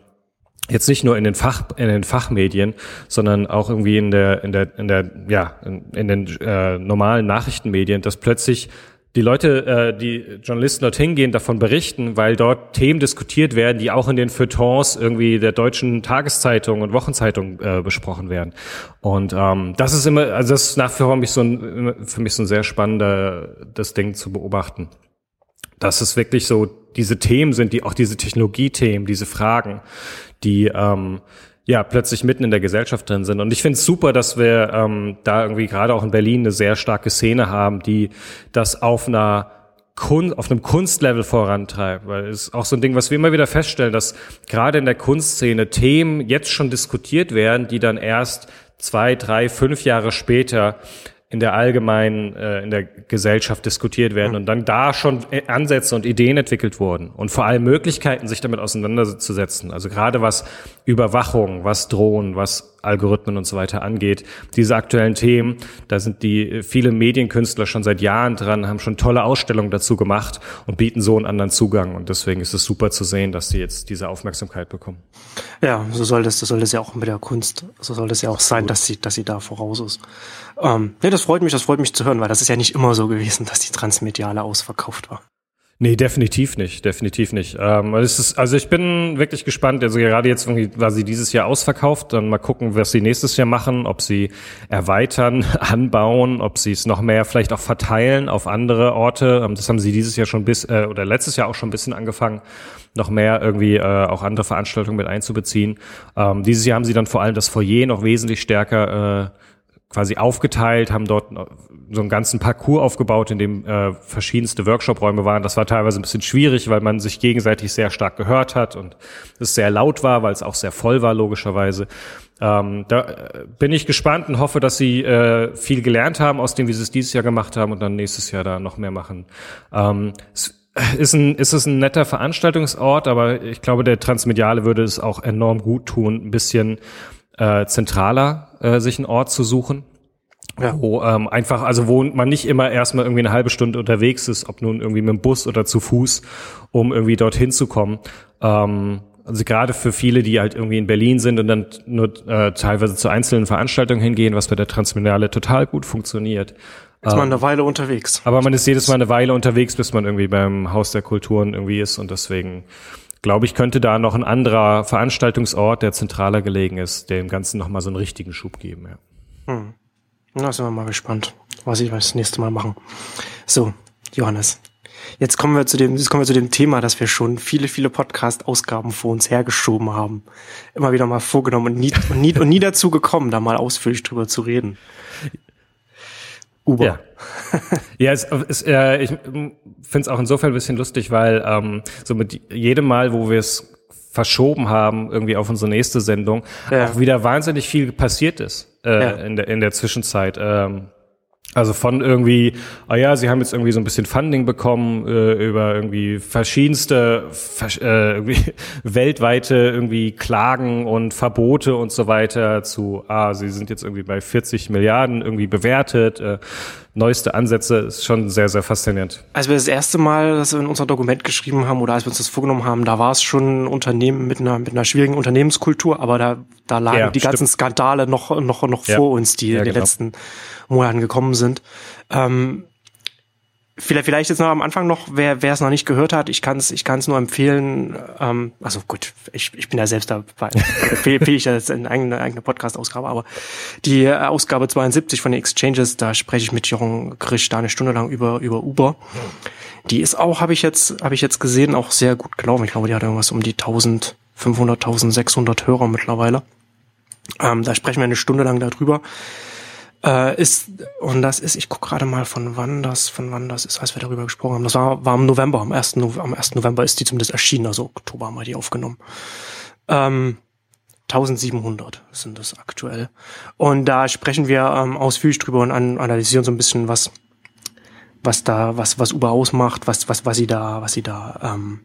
Speaker 2: jetzt nicht nur in den Fach in den Fachmedien, sondern auch irgendwie in der in der in der ja in, in den äh, normalen Nachrichtenmedien, dass plötzlich die Leute, äh, die Journalisten dorthin gehen, davon berichten, weil dort Themen diskutiert werden, die auch in den Feuilletons irgendwie der deutschen Tageszeitung und Wochenzeitung äh, besprochen werden. Und ähm, das ist immer, also das ist nach wie vor mich so ein, für mich so ein sehr spannender das Ding zu beobachten. Dass es wirklich so diese Themen sind, die auch diese Technologiethemen, diese Fragen, die ähm, ja plötzlich mitten in der Gesellschaft drin sind. Und ich finde es super, dass wir ähm, da irgendwie gerade auch in Berlin eine sehr starke Szene haben, die das auf einer Kun auf einem Kunstlevel vorantreibt, weil es ist auch so ein Ding, was wir immer wieder feststellen, dass gerade in der Kunstszene Themen jetzt schon diskutiert werden, die dann erst zwei, drei, fünf Jahre später in der allgemeinen, äh, in der Gesellschaft diskutiert werden und dann da schon äh, Ansätze und Ideen entwickelt wurden und vor allem Möglichkeiten, sich damit auseinanderzusetzen. Also gerade was Überwachung, was Drohnen, was Algorithmen und so weiter angeht. Diese aktuellen Themen, da sind die äh, viele Medienkünstler schon seit Jahren dran, haben schon tolle Ausstellungen dazu gemacht und bieten so einen anderen Zugang. Und deswegen ist es super zu sehen, dass sie jetzt diese Aufmerksamkeit bekommen.
Speaker 3: Ja, so soll das, so soll das ja auch mit der Kunst, so soll das ja auch sein, dass sie, dass sie da voraus ist. Ähm, nee, das freut mich, das freut mich zu hören, weil das ist ja nicht immer so gewesen, dass die Transmediale ausverkauft war.
Speaker 2: Nee, definitiv nicht, definitiv nicht. Ähm, ist, also ich bin wirklich gespannt. Also gerade jetzt irgendwie war sie dieses Jahr ausverkauft. Dann mal gucken, was sie nächstes Jahr machen, ob sie erweitern, anbauen, ob sie es noch mehr vielleicht auch verteilen auf andere Orte. Ähm, das haben sie dieses Jahr schon bis äh, oder letztes Jahr auch schon ein bisschen angefangen, noch mehr irgendwie äh, auch andere Veranstaltungen mit einzubeziehen. Ähm, dieses Jahr haben sie dann vor allem das Foyer noch wesentlich stärker äh, quasi aufgeteilt, haben dort so einen ganzen Parcours aufgebaut, in dem äh, verschiedenste Workshop-Räume waren. Das war teilweise ein bisschen schwierig, weil man sich gegenseitig sehr stark gehört hat und es sehr laut war, weil es auch sehr voll war, logischerweise. Ähm, da äh, bin ich gespannt und hoffe, dass sie äh, viel gelernt haben aus dem, wie sie es dieses Jahr gemacht haben und dann nächstes Jahr da noch mehr machen. Ähm, ist, ein, ist es ein netter Veranstaltungsort, aber ich glaube, der Transmediale würde es auch enorm gut tun, ein bisschen äh, zentraler äh, sich einen Ort zu suchen. Ja. Wo ähm, einfach, also wo man nicht immer erstmal irgendwie eine halbe Stunde unterwegs ist, ob nun irgendwie mit dem Bus oder zu Fuß, um irgendwie dorthin zu kommen. Ähm, also gerade für viele, die halt irgendwie in Berlin sind und dann nur äh, teilweise zu einzelnen Veranstaltungen hingehen, was bei der Transminale total gut funktioniert.
Speaker 3: Ist man ähm, eine Weile unterwegs.
Speaker 2: Aber man ist jedes Mal eine Weile unterwegs, bis man irgendwie beim Haus der Kulturen irgendwie ist und deswegen glaube ich, könnte da noch ein anderer Veranstaltungsort, der zentraler gelegen ist, dem Ganzen nochmal so einen richtigen Schub geben. Ja.
Speaker 3: Hm. Na, sind wir mal gespannt, was ich das nächste Mal machen. So, Johannes. Jetzt kommen wir zu dem, jetzt kommen wir zu dem Thema, dass wir schon viele, viele Podcast-Ausgaben vor uns hergeschoben haben. Immer wieder mal vorgenommen und nie, und nie, und nie dazu gekommen, da mal ausführlich drüber zu reden.
Speaker 2: Uber. Ja, ja es, es, äh, ich finde es auch insofern ein bisschen lustig, weil ähm, so mit jedem Mal, wo wir es verschoben haben, irgendwie auf unsere nächste Sendung, ja. auch wieder wahnsinnig viel passiert ist äh, ja. in, der, in der Zwischenzeit. Ähm, also von irgendwie, ah ja, sie haben jetzt irgendwie so ein bisschen Funding bekommen äh, über irgendwie verschiedenste äh, irgendwie weltweite irgendwie Klagen und Verbote und so weiter zu, ah, sie sind jetzt irgendwie bei 40 Milliarden irgendwie bewertet. Äh, neueste Ansätze ist schon sehr, sehr faszinierend.
Speaker 3: Als wir das erste Mal das in unser Dokument geschrieben haben oder als wir uns das vorgenommen haben, da war es schon ein Unternehmen mit einer, mit einer schwierigen Unternehmenskultur, aber da, da lagen ja, die stimmt. ganzen Skandale noch, noch, noch ja. vor uns, die ja, in den genau. letzten Monaten gekommen sind. Ähm, Vielleicht, vielleicht jetzt noch am Anfang noch, wer, wer es noch nicht gehört hat, ich kann es ich kann's nur empfehlen. Ähm, also gut, ich, ich bin ja selbst dabei, empfehle ich jetzt in eigene, eigene Podcast-Ausgabe, aber die äh, Ausgabe 72 von den Exchanges, da spreche ich mit Jochen Krisch da eine Stunde lang über, über Uber. Die ist auch, habe ich jetzt, habe ich jetzt gesehen, auch sehr gut gelaufen. Ich glaube, die hat irgendwas um die 1500, 1600 Hörer mittlerweile. Ähm, da sprechen wir eine Stunde lang darüber. Äh, ist, und das ist, ich gucke gerade mal, von wann das, von wann das ist, als wir darüber gesprochen haben. Das war, war im November, am 1. am 1. November ist die zumindest erschienen, also Oktober haben wir die aufgenommen. Ähm, 1700 sind das aktuell. Und da sprechen wir ähm, ausführlich drüber und an, analysieren so ein bisschen, was, was da, was, was Uber ausmacht, was, was, was sie da, was sie da, ähm,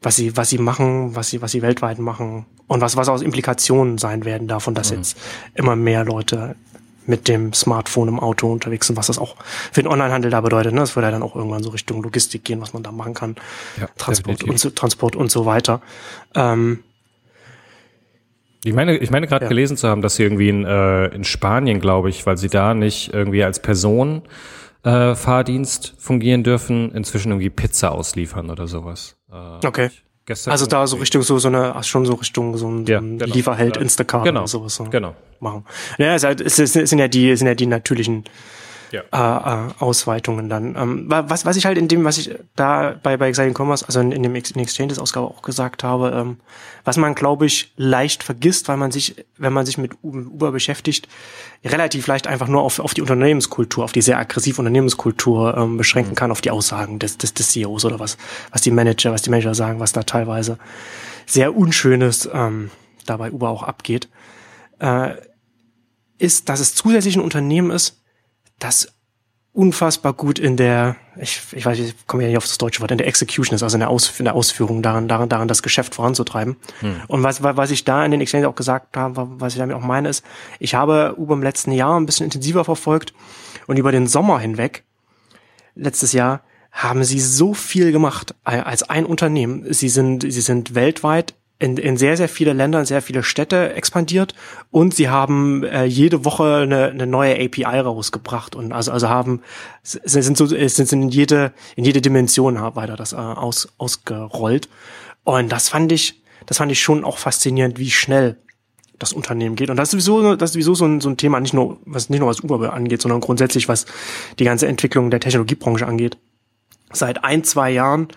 Speaker 3: was sie, was sie machen, was sie, was sie weltweit machen und was, was aus Implikationen sein werden davon, dass mhm. jetzt immer mehr Leute mit dem Smartphone im Auto unterwegs sind, was das auch für den Onlinehandel da bedeutet. Ne? Das würde ja dann auch irgendwann so Richtung Logistik gehen, was man da machen kann. Ja, Transport, und so, Transport und so weiter. Ähm,
Speaker 2: ich meine, ich meine gerade ja. gelesen zu haben, dass sie irgendwie in, äh, in Spanien, glaube ich, weil sie da nicht irgendwie als Person äh, Fahrdienst fungieren dürfen, inzwischen irgendwie Pizza ausliefern oder sowas.
Speaker 3: Äh, okay. Gestern also da so Richtung so so eine schon so Richtung so ein, ja, genau. Lieferheld Instacart
Speaker 2: genau.
Speaker 3: oder sowas so
Speaker 2: genau.
Speaker 3: machen. Ja, es, es, es sind ja die sind ja die natürlichen ja. äh, äh, Ausweitungen dann. Ähm, was, was ich halt in dem, was ich da bei, bei Exciting Commerce, also in, in dem in Exchanges-Ausgabe auch gesagt habe, ähm, was man, glaube ich, leicht vergisst, weil man sich, wenn man sich mit Uber beschäftigt, relativ leicht einfach nur auf, auf die Unternehmenskultur, auf die sehr aggressive Unternehmenskultur ähm, beschränken mhm. kann, auf die Aussagen des, des, des CEOs oder was, was die Manager, was die Manager sagen, was da teilweise sehr Unschönes ähm, dabei Uber auch abgeht, äh, ist, dass es zusätzlich ein Unternehmen ist, das unfassbar gut in der, ich, ich weiß, ich komme ja nicht auf das deutsche Wort, in der Execution ist, also in der, Aus, in der Ausführung daran, daran, daran das Geschäft voranzutreiben. Hm. Und was, was ich da in den Exchange auch gesagt habe, was ich damit auch meine, ist, ich habe Uber im letzten Jahr ein bisschen intensiver verfolgt und über den Sommer hinweg, letztes Jahr, haben sie so viel gemacht als ein Unternehmen. Sie sind, sie sind weltweit in, in sehr, sehr viele Länder, in sehr viele Städte expandiert und sie haben äh, jede Woche eine, eine neue API rausgebracht und also, also haben, sind so, sind, sind in jede, in jede Dimension weiter das äh, aus, ausgerollt. Und das fand ich, das fand ich schon auch faszinierend, wie schnell das Unternehmen geht. Und das ist sowieso, das ist sowieso so ein, so ein Thema, nicht nur, was nicht nur was Uber angeht, sondern grundsätzlich, was die ganze Entwicklung der Technologiebranche angeht. Seit ein, zwei Jahren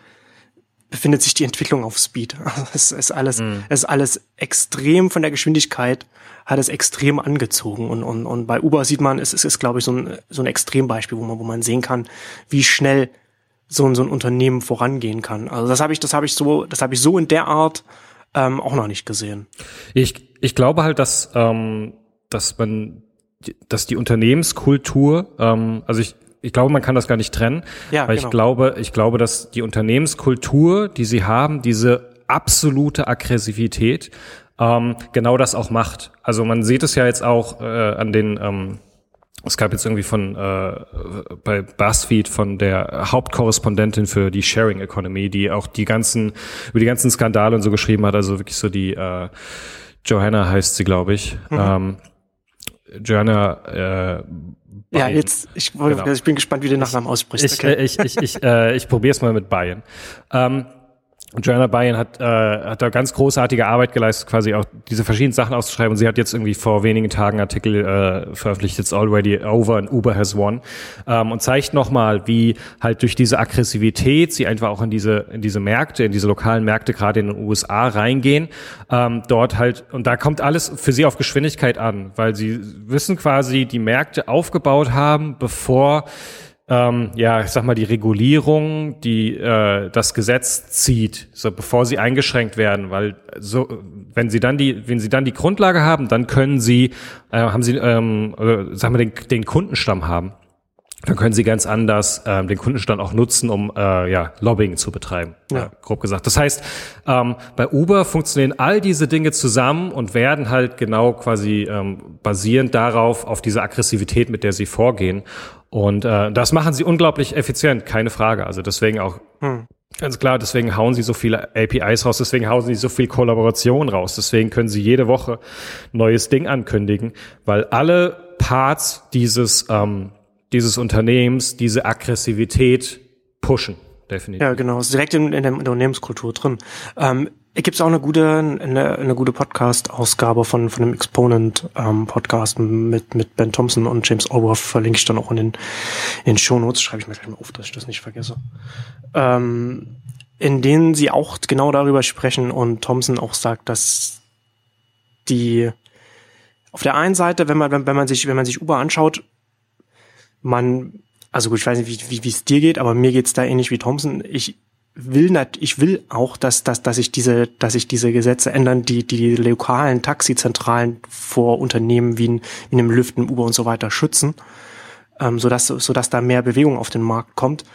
Speaker 3: befindet sich die Entwicklung auf Speed. es ist alles, mhm. es ist alles extrem von der Geschwindigkeit hat es extrem angezogen und, und, und bei Uber sieht man, es ist, ist glaube ich so ein, so ein Extrembeispiel, wo man, wo man sehen kann, wie schnell so ein, so ein Unternehmen vorangehen kann. Also das habe ich, das habe ich so, das habe ich so in der Art ähm, auch noch nicht gesehen.
Speaker 2: Ich, ich glaube halt, dass, ähm, dass man, dass die Unternehmenskultur, ähm, also ich, ich glaube, man kann das gar nicht trennen, ja, weil genau. ich glaube, ich glaube, dass die Unternehmenskultur, die sie haben, diese absolute Aggressivität, ähm, genau das auch macht. Also man sieht es ja jetzt auch äh, an den ähm, es gab jetzt irgendwie von äh, bei BuzzFeed von der Hauptkorrespondentin für die Sharing Economy, die auch die ganzen über die ganzen Skandale und so geschrieben hat, also wirklich so die äh, Johanna heißt sie, glaube ich. Mhm. Ähm, Johanna äh,
Speaker 3: ja, jetzt, ich, genau. ich bin gespannt, wie du den Nachnamen aussprichst.
Speaker 2: Ich, okay. ich, ich, ich, äh, ich probiere es mal mit Bayern. Ähm, Joanna Bayern hat, äh, hat da ganz großartige Arbeit geleistet, quasi auch diese verschiedenen Sachen auszuschreiben. Und sie hat jetzt irgendwie vor wenigen Tagen Artikel äh, veröffentlicht, It's Already Over and Uber has won. Ähm, und zeigt nochmal, wie halt durch diese Aggressivität sie einfach auch in diese, in diese Märkte, in diese lokalen Märkte, gerade in den USA reingehen. Ähm, dort halt, und da kommt alles für sie auf Geschwindigkeit an, weil sie wissen quasi, die Märkte aufgebaut haben, bevor ähm, ja, ich sag mal, die Regulierung, die äh, das Gesetz zieht, so bevor sie eingeschränkt werden, weil so, wenn sie dann die, wenn sie dann die Grundlage haben, dann können sie, äh, haben sie, ähm, äh, sagen wir, den, den Kundenstamm haben. Dann können sie ganz anders ähm, den Kundenstand auch nutzen, um äh, ja, Lobbying zu betreiben, ja. äh, grob gesagt. Das heißt, ähm, bei Uber funktionieren all diese Dinge zusammen und werden halt genau quasi ähm, basierend darauf, auf diese Aggressivität, mit der sie vorgehen. Und äh, das machen sie unglaublich effizient, keine Frage. Also deswegen auch hm. ganz klar, deswegen hauen sie so viele APIs raus, deswegen hauen sie so viel Kollaboration raus, deswegen können sie jede Woche neues Ding ankündigen, weil alle Parts dieses ähm, dieses Unternehmens diese Aggressivität pushen, definitiv.
Speaker 3: Ja, genau, ist direkt in, in der Unternehmenskultur drin. Ähm, Gibt es auch eine gute, eine, eine gute Podcast-Ausgabe von, von dem Exponent-Podcast ähm, mit, mit Ben Thompson und James Allworth, verlinke ich dann auch in den, in den Shownotes, schreibe ich mir gleich mal auf, dass ich das nicht vergesse. Ähm, in denen sie auch genau darüber sprechen und Thompson auch sagt, dass die auf der einen Seite, wenn man, wenn, wenn man sich, wenn man sich Uber anschaut, man, also gut, ich weiß nicht, wie, wie, es dir geht, aber mir geht's da ähnlich wie Thompson. Ich will nat ich will auch, dass, dass, dass ich diese, dass sich diese Gesetze ändern, die, die lokalen Taxizentralen vor Unternehmen wie, in, wie einem Lüften, Uber und so weiter schützen, ähm, sodass, sodass da mehr Bewegung auf den Markt kommt.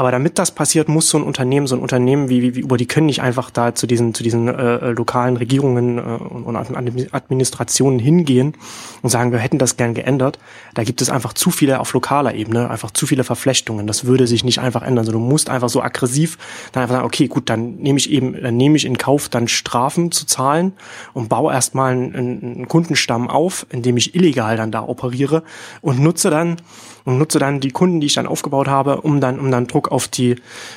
Speaker 3: Aber damit das passiert, muss so ein Unternehmen, so ein Unternehmen wie, wie, wie über die können nicht einfach da zu diesen, zu diesen äh, äh lokalen Regierungen äh, und, und Administrationen hingehen und sagen, wir hätten das gern geändert. Da gibt es einfach zu viele auf lokaler Ebene, einfach zu viele Verflechtungen. Das würde sich nicht einfach ändern. Also du musst einfach so aggressiv dann einfach sagen, okay, gut, dann nehme ich eben, dann nehme ich in Kauf, dann Strafen zu zahlen und baue erstmal einen, einen Kundenstamm auf, indem ich illegal dann da operiere und nutze dann und nutze dann die Kunden, die ich dann aufgebaut habe, um dann, um dann Druck auf die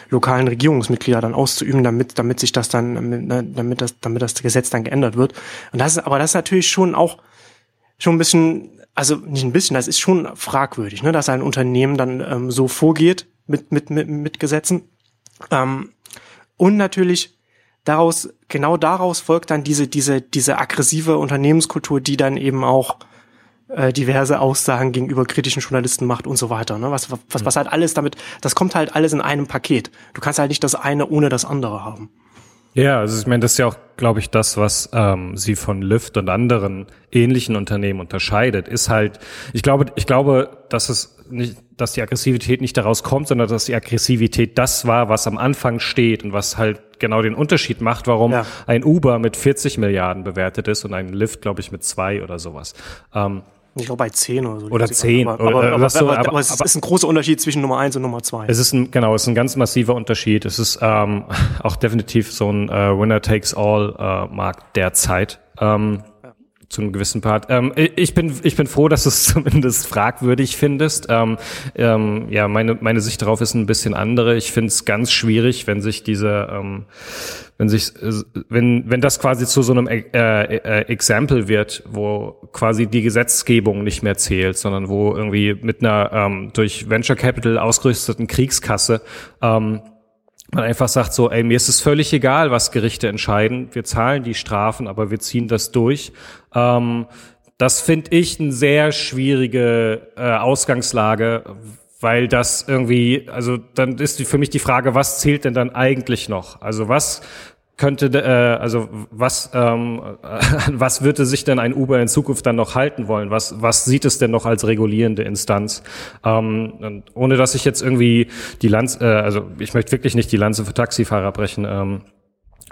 Speaker 3: lokalen Regierungsmitglieder dann auszuüben, damit, damit sich das dann, damit, damit das, damit das Gesetz dann geändert wird. Und das ist, aber das ist natürlich schon auch schon ein bisschen, also nicht ein bisschen, das ist schon fragwürdig, ne, dass ein Unternehmen dann ähm, so vorgeht mit, mit, mit, mit Gesetzen. Ähm, und natürlich daraus, genau daraus folgt dann diese, diese, diese aggressive Unternehmenskultur, die dann eben auch äh, diverse Aussagen gegenüber kritischen Journalisten macht und so weiter. Ne? Was, was, was halt alles damit, das kommt halt alles in einem Paket. Du kannst halt nicht das eine ohne das andere haben.
Speaker 2: Ja, also ich meine, das ist ja auch, glaube ich, das, was ähm, sie von Lyft und anderen ähnlichen Unternehmen unterscheidet, ist halt, ich glaube, ich glaube, dass es nicht, dass die Aggressivität nicht daraus kommt, sondern dass die Aggressivität das war, was am Anfang steht und was halt genau den Unterschied macht, warum ja. ein Uber mit 40 Milliarden bewertet ist und ein Lyft, glaube ich, mit zwei oder sowas. Ähm,
Speaker 3: ich glaube bei 10 oder so.
Speaker 2: Oder 10.
Speaker 3: Aber, aber, aber, so, aber, es ist ein großer Unterschied zwischen Nummer 1 und Nummer 2.
Speaker 2: Es ist ein, genau, es ist ein ganz massiver Unterschied. Es ist ähm, auch definitiv so ein äh, Winner-Takes-All-Markt äh, derzeit. Ähm, zu einem gewissen Part. Ähm, ich bin ich bin froh, dass du es zumindest fragwürdig findest. Ähm, ähm, ja, meine meine Sicht darauf ist ein bisschen andere. Ich finde es ganz schwierig, wenn sich diese ähm, wenn sich wenn wenn das quasi zu so einem äh, äh, Example wird, wo quasi die Gesetzgebung nicht mehr zählt, sondern wo irgendwie mit einer ähm, durch Venture Capital ausgerüsteten Kriegskasse ähm, man einfach sagt so, ey, mir ist es völlig egal, was Gerichte entscheiden. Wir zahlen die Strafen, aber wir ziehen das durch. Ähm, das finde ich eine sehr schwierige äh, Ausgangslage, weil das irgendwie, also dann ist für mich die Frage, was zählt denn dann eigentlich noch? Also was könnte, äh, also was, ähm, äh, was würde sich denn ein Uber in Zukunft dann noch halten wollen? Was, was sieht es denn noch als regulierende Instanz? Ähm, ohne dass ich jetzt irgendwie die Lanze, äh, also ich möchte wirklich nicht die Lanze für Taxifahrer brechen. Ähm,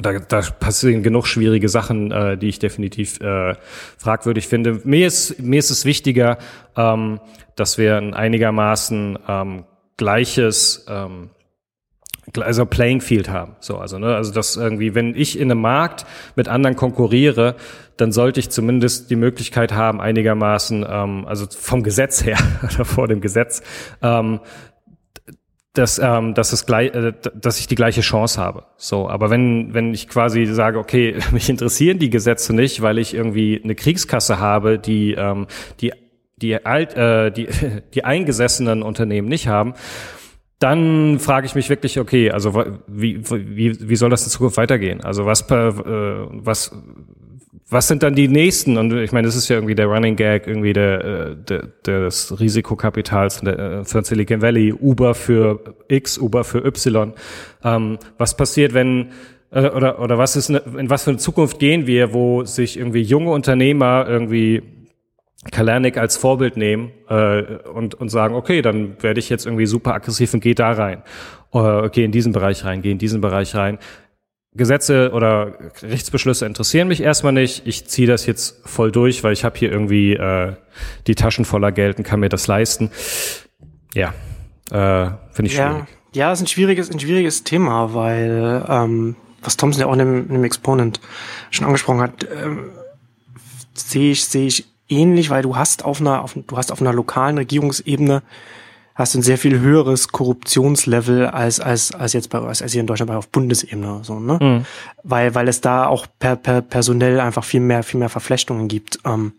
Speaker 2: da, da passieren genug schwierige Sachen, äh, die ich definitiv äh, fragwürdig finde. Mir ist, mir ist es wichtiger, ähm, dass wir ein einigermaßen ähm, gleiches ähm, also Playing Field haben. So, also, ne, also das irgendwie, wenn ich in einem Markt mit anderen konkurriere, dann sollte ich zumindest die Möglichkeit haben, einigermaßen, ähm, also vom Gesetz her oder vor dem Gesetz, ähm, dass, ähm, dass, es gleich, äh, dass ich die gleiche Chance habe. So, aber wenn, wenn ich quasi sage, okay, mich interessieren die Gesetze nicht, weil ich irgendwie eine Kriegskasse habe, die ähm, die die, alt, äh, die, die eingesessenen Unternehmen nicht haben, dann frage ich mich wirklich, okay, also wie, wie, wie soll das in Zukunft weitergehen? Also was, äh, was, was sind dann die nächsten? Und ich meine, das ist ja irgendwie der Running Gag, irgendwie der, äh, der, des Risikokapitals äh, für Silicon Valley, Uber für X, Uber für Y. Ähm, was passiert, wenn äh, oder oder was ist in was für eine Zukunft gehen wir, wo sich irgendwie junge Unternehmer irgendwie Kalernik als Vorbild nehmen äh, und, und sagen, okay, dann werde ich jetzt irgendwie super aggressiv und gehe da rein. Äh, geh in diesen Bereich rein, geh in diesen Bereich rein. Gesetze oder Rechtsbeschlüsse interessieren mich erstmal nicht. Ich ziehe das jetzt voll durch, weil ich habe hier irgendwie äh, die Taschen voller Geld und kann mir das leisten. Ja, äh, finde ich
Speaker 3: ja,
Speaker 2: schwierig.
Speaker 3: Ja, ist ein schwieriges, ein schwieriges Thema, weil ähm, was Thompson ja auch in dem, in dem Exponent schon angesprochen hat, ähm, sehe ich, sehe ich ähnlich, weil du hast auf einer, auf, du hast auf einer lokalen Regierungsebene hast ein sehr viel höheres Korruptionslevel als als als jetzt bei als, als hier in Deutschland bei auf Bundesebene so ne mhm. weil weil es da auch per, per personell einfach viel mehr viel mehr Verflechtungen gibt ähm,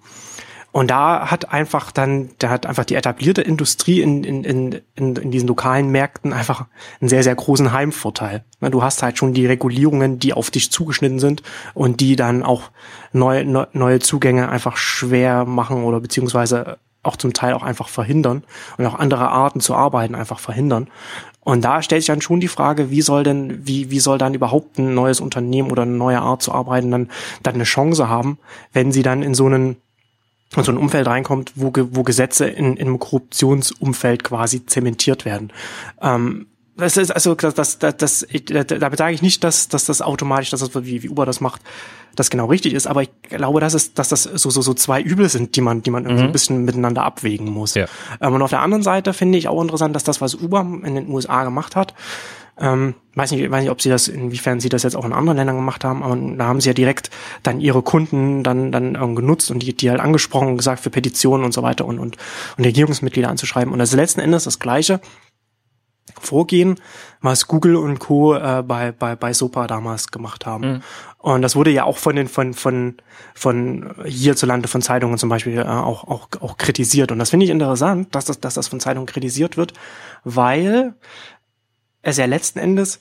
Speaker 3: und da hat einfach dann, da hat einfach die etablierte Industrie in, in, in, in, in diesen lokalen Märkten einfach einen sehr, sehr großen Heimvorteil. Du hast halt schon die Regulierungen, die auf dich zugeschnitten sind und die dann auch neue, neue Zugänge einfach schwer machen oder beziehungsweise auch zum Teil auch einfach verhindern und auch andere Arten zu arbeiten einfach verhindern. Und da stellt sich dann schon die Frage, wie soll denn, wie, wie soll dann überhaupt ein neues Unternehmen oder eine neue Art zu arbeiten dann, dann eine Chance haben, wenn sie dann in so einen in so ein Umfeld reinkommt, wo, wo Gesetze in, in einem Korruptionsumfeld quasi zementiert werden. Ähm, das ist also das, das, das, das damit sage ich nicht, dass, dass das automatisch, dass das wie, wie Uber das macht, das genau richtig ist, aber ich glaube, dass es, dass das so so so zwei Übel sind, die man, die man irgendwie mhm. ein bisschen miteinander abwägen muss. Ja. Ähm, und auf der anderen Seite finde ich auch interessant, dass das, was Uber in den USA gemacht hat, ähm, weiß nicht, weiß nicht, ob sie das, inwiefern sie das jetzt auch in anderen Ländern gemacht haben, aber da haben sie ja direkt dann ihre Kunden dann dann ähm, genutzt und die, die halt angesprochen und gesagt für Petitionen und so weiter und und und Regierungsmitglieder anzuschreiben. Und das ist letzten Endes das Gleiche Vorgehen, was Google und Co. Äh, bei, bei, bei SOPA damals gemacht haben. Mhm. Und das wurde ja auch von den von von von hierzulande von Zeitungen zum Beispiel äh, auch auch auch kritisiert. Und das finde ich interessant, dass das dass das von Zeitungen kritisiert wird, weil es ja letzten Endes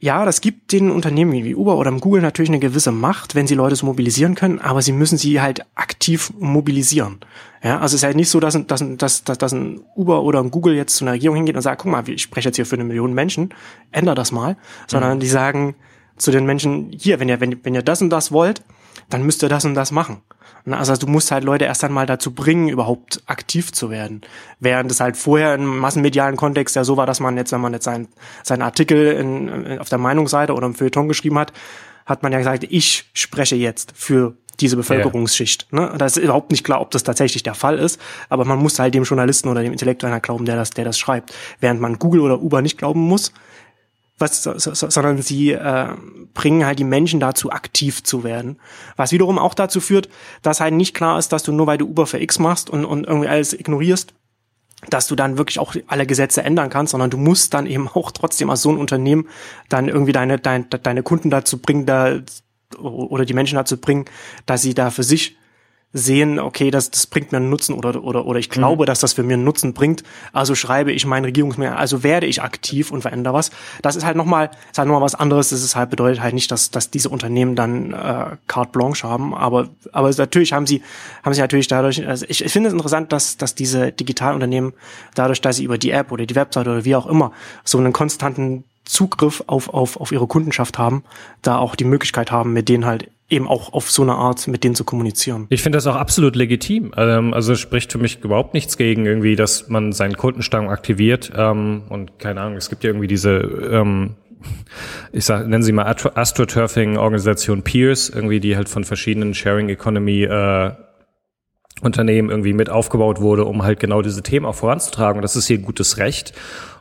Speaker 3: ja, das gibt den Unternehmen wie Uber oder Google natürlich eine gewisse Macht, wenn sie Leute so mobilisieren können, aber sie müssen sie halt aktiv mobilisieren. Ja, also es ist halt nicht so, dass, dass, dass, dass, dass ein Uber oder ein Google jetzt zu einer Regierung hingeht und sagt, guck mal, ich spreche jetzt hier für eine Million Menschen, änder das mal, sondern mhm. die sagen zu den Menschen, hier, wenn ihr, wenn, wenn ihr das und das wollt, dann müsst ihr das und das machen. Also du musst halt Leute erst einmal dazu bringen, überhaupt aktiv zu werden. Während es halt vorher im massenmedialen Kontext ja so war, dass man jetzt, wenn man jetzt seinen sein Artikel in, auf der Meinungsseite oder im Feuilleton geschrieben hat, hat man ja gesagt, ich spreche jetzt für diese Bevölkerungsschicht. Ja. Ne? Da ist überhaupt nicht klar, ob das tatsächlich der Fall ist, aber man muss halt dem Journalisten oder dem Intellektuellen glauben, der das, der das schreibt. Während man Google oder Uber nicht glauben muss, was, so, so, sondern sie äh, bringen halt die Menschen dazu, aktiv zu werden. Was wiederum auch dazu führt, dass halt nicht klar ist, dass du nur weil du Uber für X machst und, und irgendwie alles ignorierst, dass du dann wirklich auch alle Gesetze ändern kannst, sondern du musst dann eben auch trotzdem als so ein Unternehmen dann irgendwie deine, deine, deine Kunden dazu bringen, da oder die Menschen dazu bringen, dass sie da für sich sehen, okay, das, das bringt mir einen Nutzen oder, oder, oder ich glaube, mhm. dass das für mir einen Nutzen bringt, also schreibe ich meinen Regierungsmehrheit, also werde ich aktiv und verändere was. Das ist halt nochmal, ist halt nochmal was anderes. Das ist halt, bedeutet halt nicht, dass, dass diese Unternehmen dann äh, carte blanche haben, aber, aber natürlich haben sie, haben sie natürlich dadurch, also ich, ich finde es interessant, dass, dass diese Digitalunternehmen dadurch, dass sie über die App oder die Website oder wie auch immer so einen konstanten Zugriff auf, auf, auf ihre Kundenschaft haben, da auch die Möglichkeit haben, mit denen halt eben auch auf so eine Art mit denen zu kommunizieren.
Speaker 2: Ich finde das auch absolut legitim. Ähm, also spricht für mich überhaupt nichts gegen irgendwie, dass man seinen Kundenstamm aktiviert. Ähm, und keine Ahnung, es gibt ja irgendwie diese ähm, ich sag, nennen sie mal Astroturfing-Organisation Peers, irgendwie, die halt von verschiedenen Sharing Economy äh, Unternehmen irgendwie mit aufgebaut wurde, um halt genau diese Themen auch voranzutragen. Und das ist ihr gutes Recht.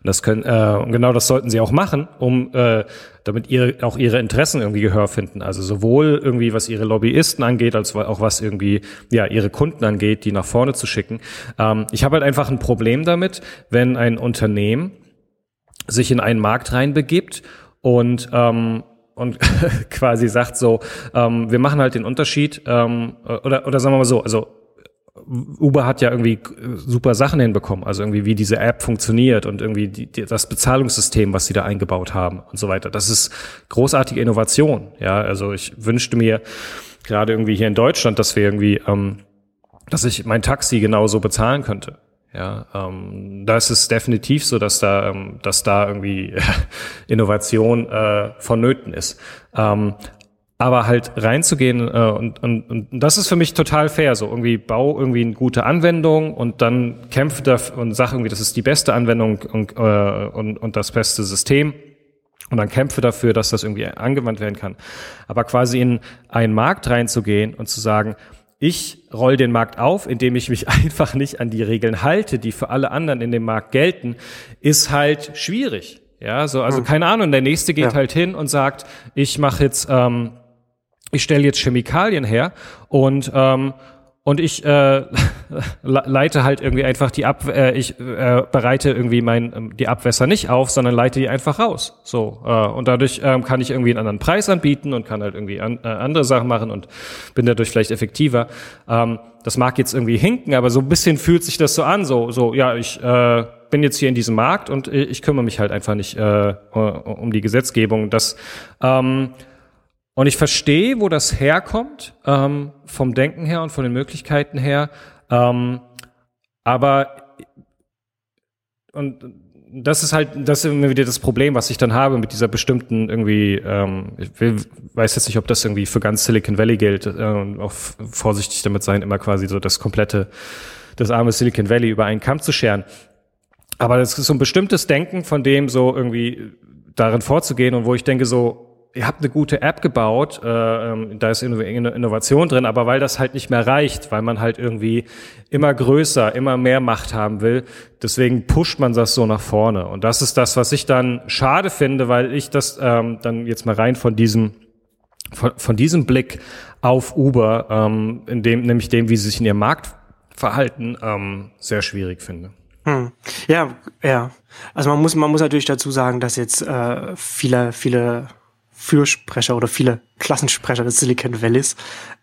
Speaker 2: Und das können, äh, und genau das sollten sie auch machen, um äh, damit ihre auch ihre Interessen irgendwie Gehör finden. Also sowohl irgendwie was ihre Lobbyisten angeht, als auch was irgendwie ja ihre Kunden angeht, die nach vorne zu schicken. Ähm, ich habe halt einfach ein Problem damit, wenn ein Unternehmen sich in einen Markt reinbegibt und ähm, und quasi sagt so, ähm, wir machen halt den Unterschied, ähm, oder, oder sagen wir mal so, also Uber hat ja irgendwie super Sachen hinbekommen, also irgendwie wie diese App funktioniert und irgendwie die, die, das Bezahlungssystem, was sie da eingebaut haben und so weiter. Das ist großartige Innovation. Ja, also ich wünschte mir gerade irgendwie hier in Deutschland, dass wir irgendwie, ähm, dass ich mein Taxi genauso bezahlen könnte. Ja, ähm, da ist es definitiv so, dass da, ähm, dass da irgendwie Innovation äh, vonnöten ist. Ähm, aber halt reinzugehen äh, und, und, und das ist für mich total fair. So irgendwie bau irgendwie eine gute Anwendung und dann kämpfe da und sag irgendwie, das ist die beste Anwendung und, äh, und, und das beste System. Und dann kämpfe dafür, dass das irgendwie angewandt werden kann. Aber quasi in einen Markt reinzugehen und zu sagen, ich roll den Markt auf, indem ich mich einfach nicht an die Regeln halte, die für alle anderen in dem Markt gelten, ist halt schwierig. Ja, so, also hm. keine Ahnung, der nächste geht ja. halt hin und sagt, ich mache jetzt ähm, ich stelle jetzt Chemikalien her und ähm, und ich äh, leite halt irgendwie einfach die Ab äh, ich äh, bereite irgendwie mein ähm, die Abwässer nicht auf, sondern leite die einfach raus. So äh, und dadurch ähm, kann ich irgendwie einen anderen Preis anbieten und kann halt irgendwie an, äh, andere Sachen machen und bin dadurch vielleicht effektiver. Ähm, das mag jetzt irgendwie hinken, aber so ein bisschen fühlt sich das so an, so so ja ich äh, bin jetzt hier in diesem Markt und ich kümmere mich halt einfach nicht äh, um die Gesetzgebung. Das ähm, und ich verstehe, wo das herkommt, ähm, vom Denken her und von den Möglichkeiten her. Ähm, aber und das ist halt, das ist immer wieder das Problem, was ich dann habe mit dieser bestimmten irgendwie, ähm, ich weiß jetzt nicht, ob das irgendwie für ganz Silicon Valley gilt, äh, und auch vorsichtig damit sein, immer quasi so das komplette, das arme Silicon Valley über einen Kamm zu scheren. aber es ist so ein bestimmtes Denken von dem so irgendwie darin vorzugehen und wo ich denke so, ihr habt eine gute App gebaut, äh, ähm, da ist Innovation drin, aber weil das halt nicht mehr reicht, weil man halt irgendwie immer größer, immer mehr Macht haben will, deswegen pusht man das so nach vorne. Und das ist das, was ich dann schade finde, weil ich das ähm, dann jetzt mal rein von diesem von, von diesem Blick auf Uber, ähm, in dem, nämlich dem, wie sie sich in ihrem Markt verhalten, ähm, sehr schwierig finde.
Speaker 3: Hm. Ja, ja. Also man muss, man muss natürlich dazu sagen, dass jetzt äh, viele, viele Fürsprecher oder viele Klassensprecher des Silicon Valleys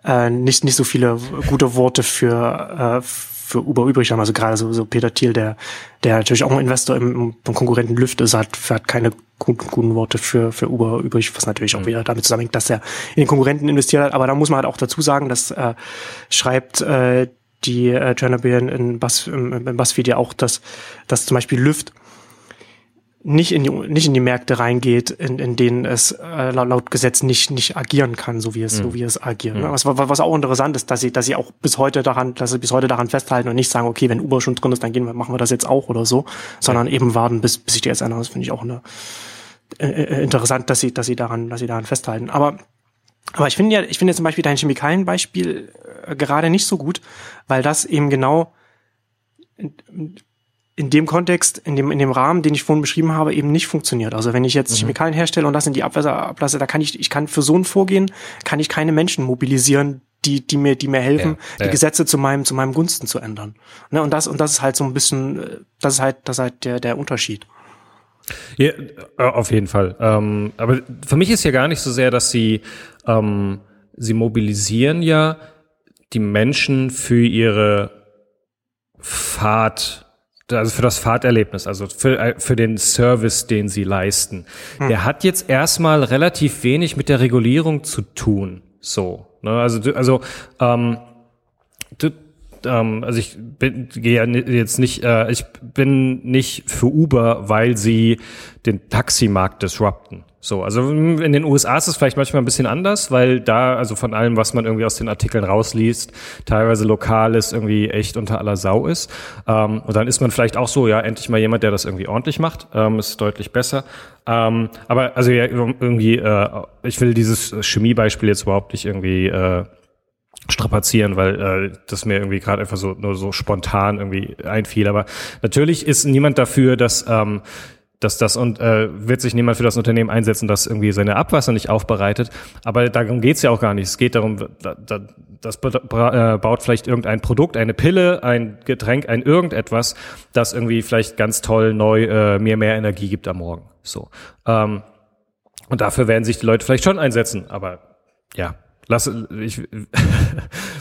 Speaker 3: äh, nicht nicht so viele gute Worte für äh, für Uber übrig haben. Also gerade so, so Peter Thiel, der der natürlich auch ein Investor im, im Konkurrenten Lyft ist, hat, hat keine guten, guten Worte für für Uber übrig, was natürlich auch mhm. wieder damit zusammenhängt, dass er in den Konkurrenten investiert hat. Aber da muss man halt auch dazu sagen, dass äh, schreibt äh, die äh, Chernobyl in, Buzz, im, im BuzzFeed ja auch, dass dass zum Beispiel Lyft nicht in die, nicht in die Märkte reingeht, in, in denen es äh, laut Gesetz nicht, nicht agieren kann, so wie es, mhm. so wie es agiert. Mhm. Was, was auch interessant ist, dass sie, dass sie auch bis heute daran, dass sie bis heute daran festhalten und nicht sagen, okay, wenn Uber schon drin ist, dann gehen wir, machen wir das jetzt auch oder so, sondern eben warten, bis, bis sich die jetzt ändern. Das finde ich auch eine, äh, äh, interessant, dass sie, dass sie daran, dass sie daran festhalten. Aber, aber ich finde ja, ich finde zum Beispiel dein Chemikalienbeispiel äh, gerade nicht so gut, weil das eben genau in dem Kontext, in dem, in dem Rahmen, den ich vorhin beschrieben habe, eben nicht funktioniert. Also wenn ich jetzt mhm. Chemikalien herstelle und das in die Abwässer ablasse, da kann ich, ich kann für so ein Vorgehen, kann ich keine Menschen mobilisieren, die, die mir, die mir helfen, ja, die ja. Gesetze zu meinem, zu meinem Gunsten zu ändern. Ne, und das, und das ist halt so ein bisschen, das ist halt, das ist halt der, der Unterschied.
Speaker 2: Ja, äh, auf jeden Fall. Ähm, aber für mich ist ja gar nicht so sehr, dass sie, ähm, sie mobilisieren ja die Menschen für ihre Fahrt also für das Fahrterlebnis, also für, äh, für den Service, den sie leisten. Hm. Der hat jetzt erstmal relativ wenig mit der Regulierung zu tun. So. Ne? Also, also ähm, du, ähm, also ich bin gehe ja jetzt nicht, äh, ich bin nicht für Uber, weil sie den Taximarkt disrupten. So, also in den USA ist es vielleicht manchmal ein bisschen anders, weil da, also von allem, was man irgendwie aus den Artikeln rausliest, teilweise lokal ist, irgendwie echt unter aller Sau ist. Ähm, und dann ist man vielleicht auch so, ja, endlich mal jemand, der das irgendwie ordentlich macht, ähm, ist deutlich besser. Ähm, aber also ja, irgendwie, äh, ich will dieses Chemiebeispiel jetzt überhaupt nicht irgendwie äh, strapazieren, weil äh, das mir irgendwie gerade einfach so nur so spontan irgendwie einfiel. Aber natürlich ist niemand dafür, dass ähm, dass das und äh, wird sich niemand für das Unternehmen einsetzen, das irgendwie seine Abwasser nicht aufbereitet. Aber darum geht's ja auch gar nicht. Es geht darum, da, da, das äh, baut vielleicht irgendein Produkt, eine Pille, ein Getränk, ein irgendetwas, das irgendwie vielleicht ganz toll neu äh, mir mehr Energie gibt am Morgen. So. Ähm, und dafür werden sich die Leute vielleicht schon einsetzen. Aber ja, lass ich, ich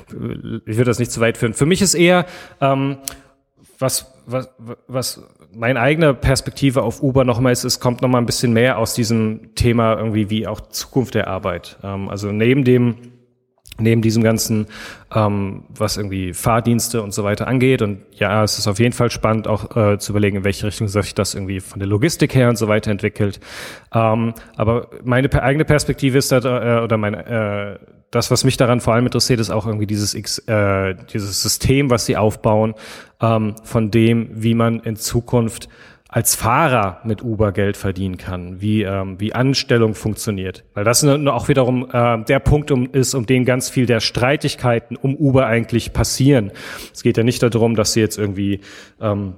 Speaker 2: würde das nicht zu weit führen. Für mich ist eher ähm, was, was, was meine eigene Perspektive auf Uber nochmal ist, es kommt nochmal ein bisschen mehr aus diesem Thema irgendwie wie auch Zukunft der Arbeit. Ähm, also neben dem, neben diesem ganzen, ähm, was irgendwie Fahrdienste und so weiter angeht. Und ja, es ist auf jeden Fall spannend, auch äh, zu überlegen, in welche Richtung sich das irgendwie von der Logistik her und so weiter entwickelt. Ähm, aber meine eigene Perspektive ist da, äh, oder meine, äh, das, was mich daran vor allem interessiert, ist auch irgendwie dieses, äh, dieses System, was sie aufbauen, ähm, von dem, wie man in Zukunft als Fahrer mit Uber Geld verdienen kann, wie, ähm, wie Anstellung funktioniert. Weil das auch wiederum äh, der Punkt um, ist, um den ganz viel der Streitigkeiten um Uber eigentlich passieren. Es geht ja nicht darum, dass sie jetzt irgendwie ähm,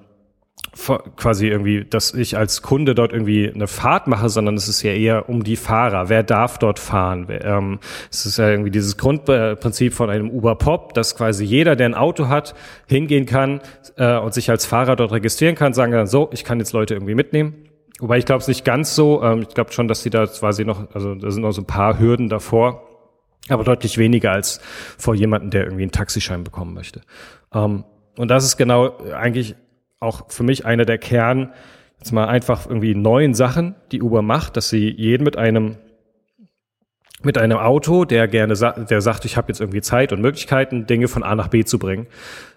Speaker 2: quasi irgendwie, dass ich als Kunde dort irgendwie eine Fahrt mache, sondern es ist ja eher um die Fahrer. Wer darf dort fahren? Ähm, es ist ja irgendwie dieses Grundprinzip von einem Uber Pop, dass quasi jeder, der ein Auto hat, hingehen kann äh, und sich als Fahrer dort registrieren kann, sagen dann so, ich kann jetzt Leute irgendwie mitnehmen. Wobei ich glaube es nicht ganz so. Ähm, ich glaube schon, dass sie da quasi noch, also da sind noch so ein paar Hürden davor, aber deutlich weniger als vor jemanden, der irgendwie einen Taxischein bekommen möchte. Ähm, und das ist genau eigentlich auch für mich einer der Kern, jetzt mal einfach irgendwie neuen Sachen, die Uber macht, dass sie jeden mit einem mit einem Auto, der gerne der sagt, ich habe jetzt irgendwie Zeit und Möglichkeiten, Dinge von A nach B zu bringen,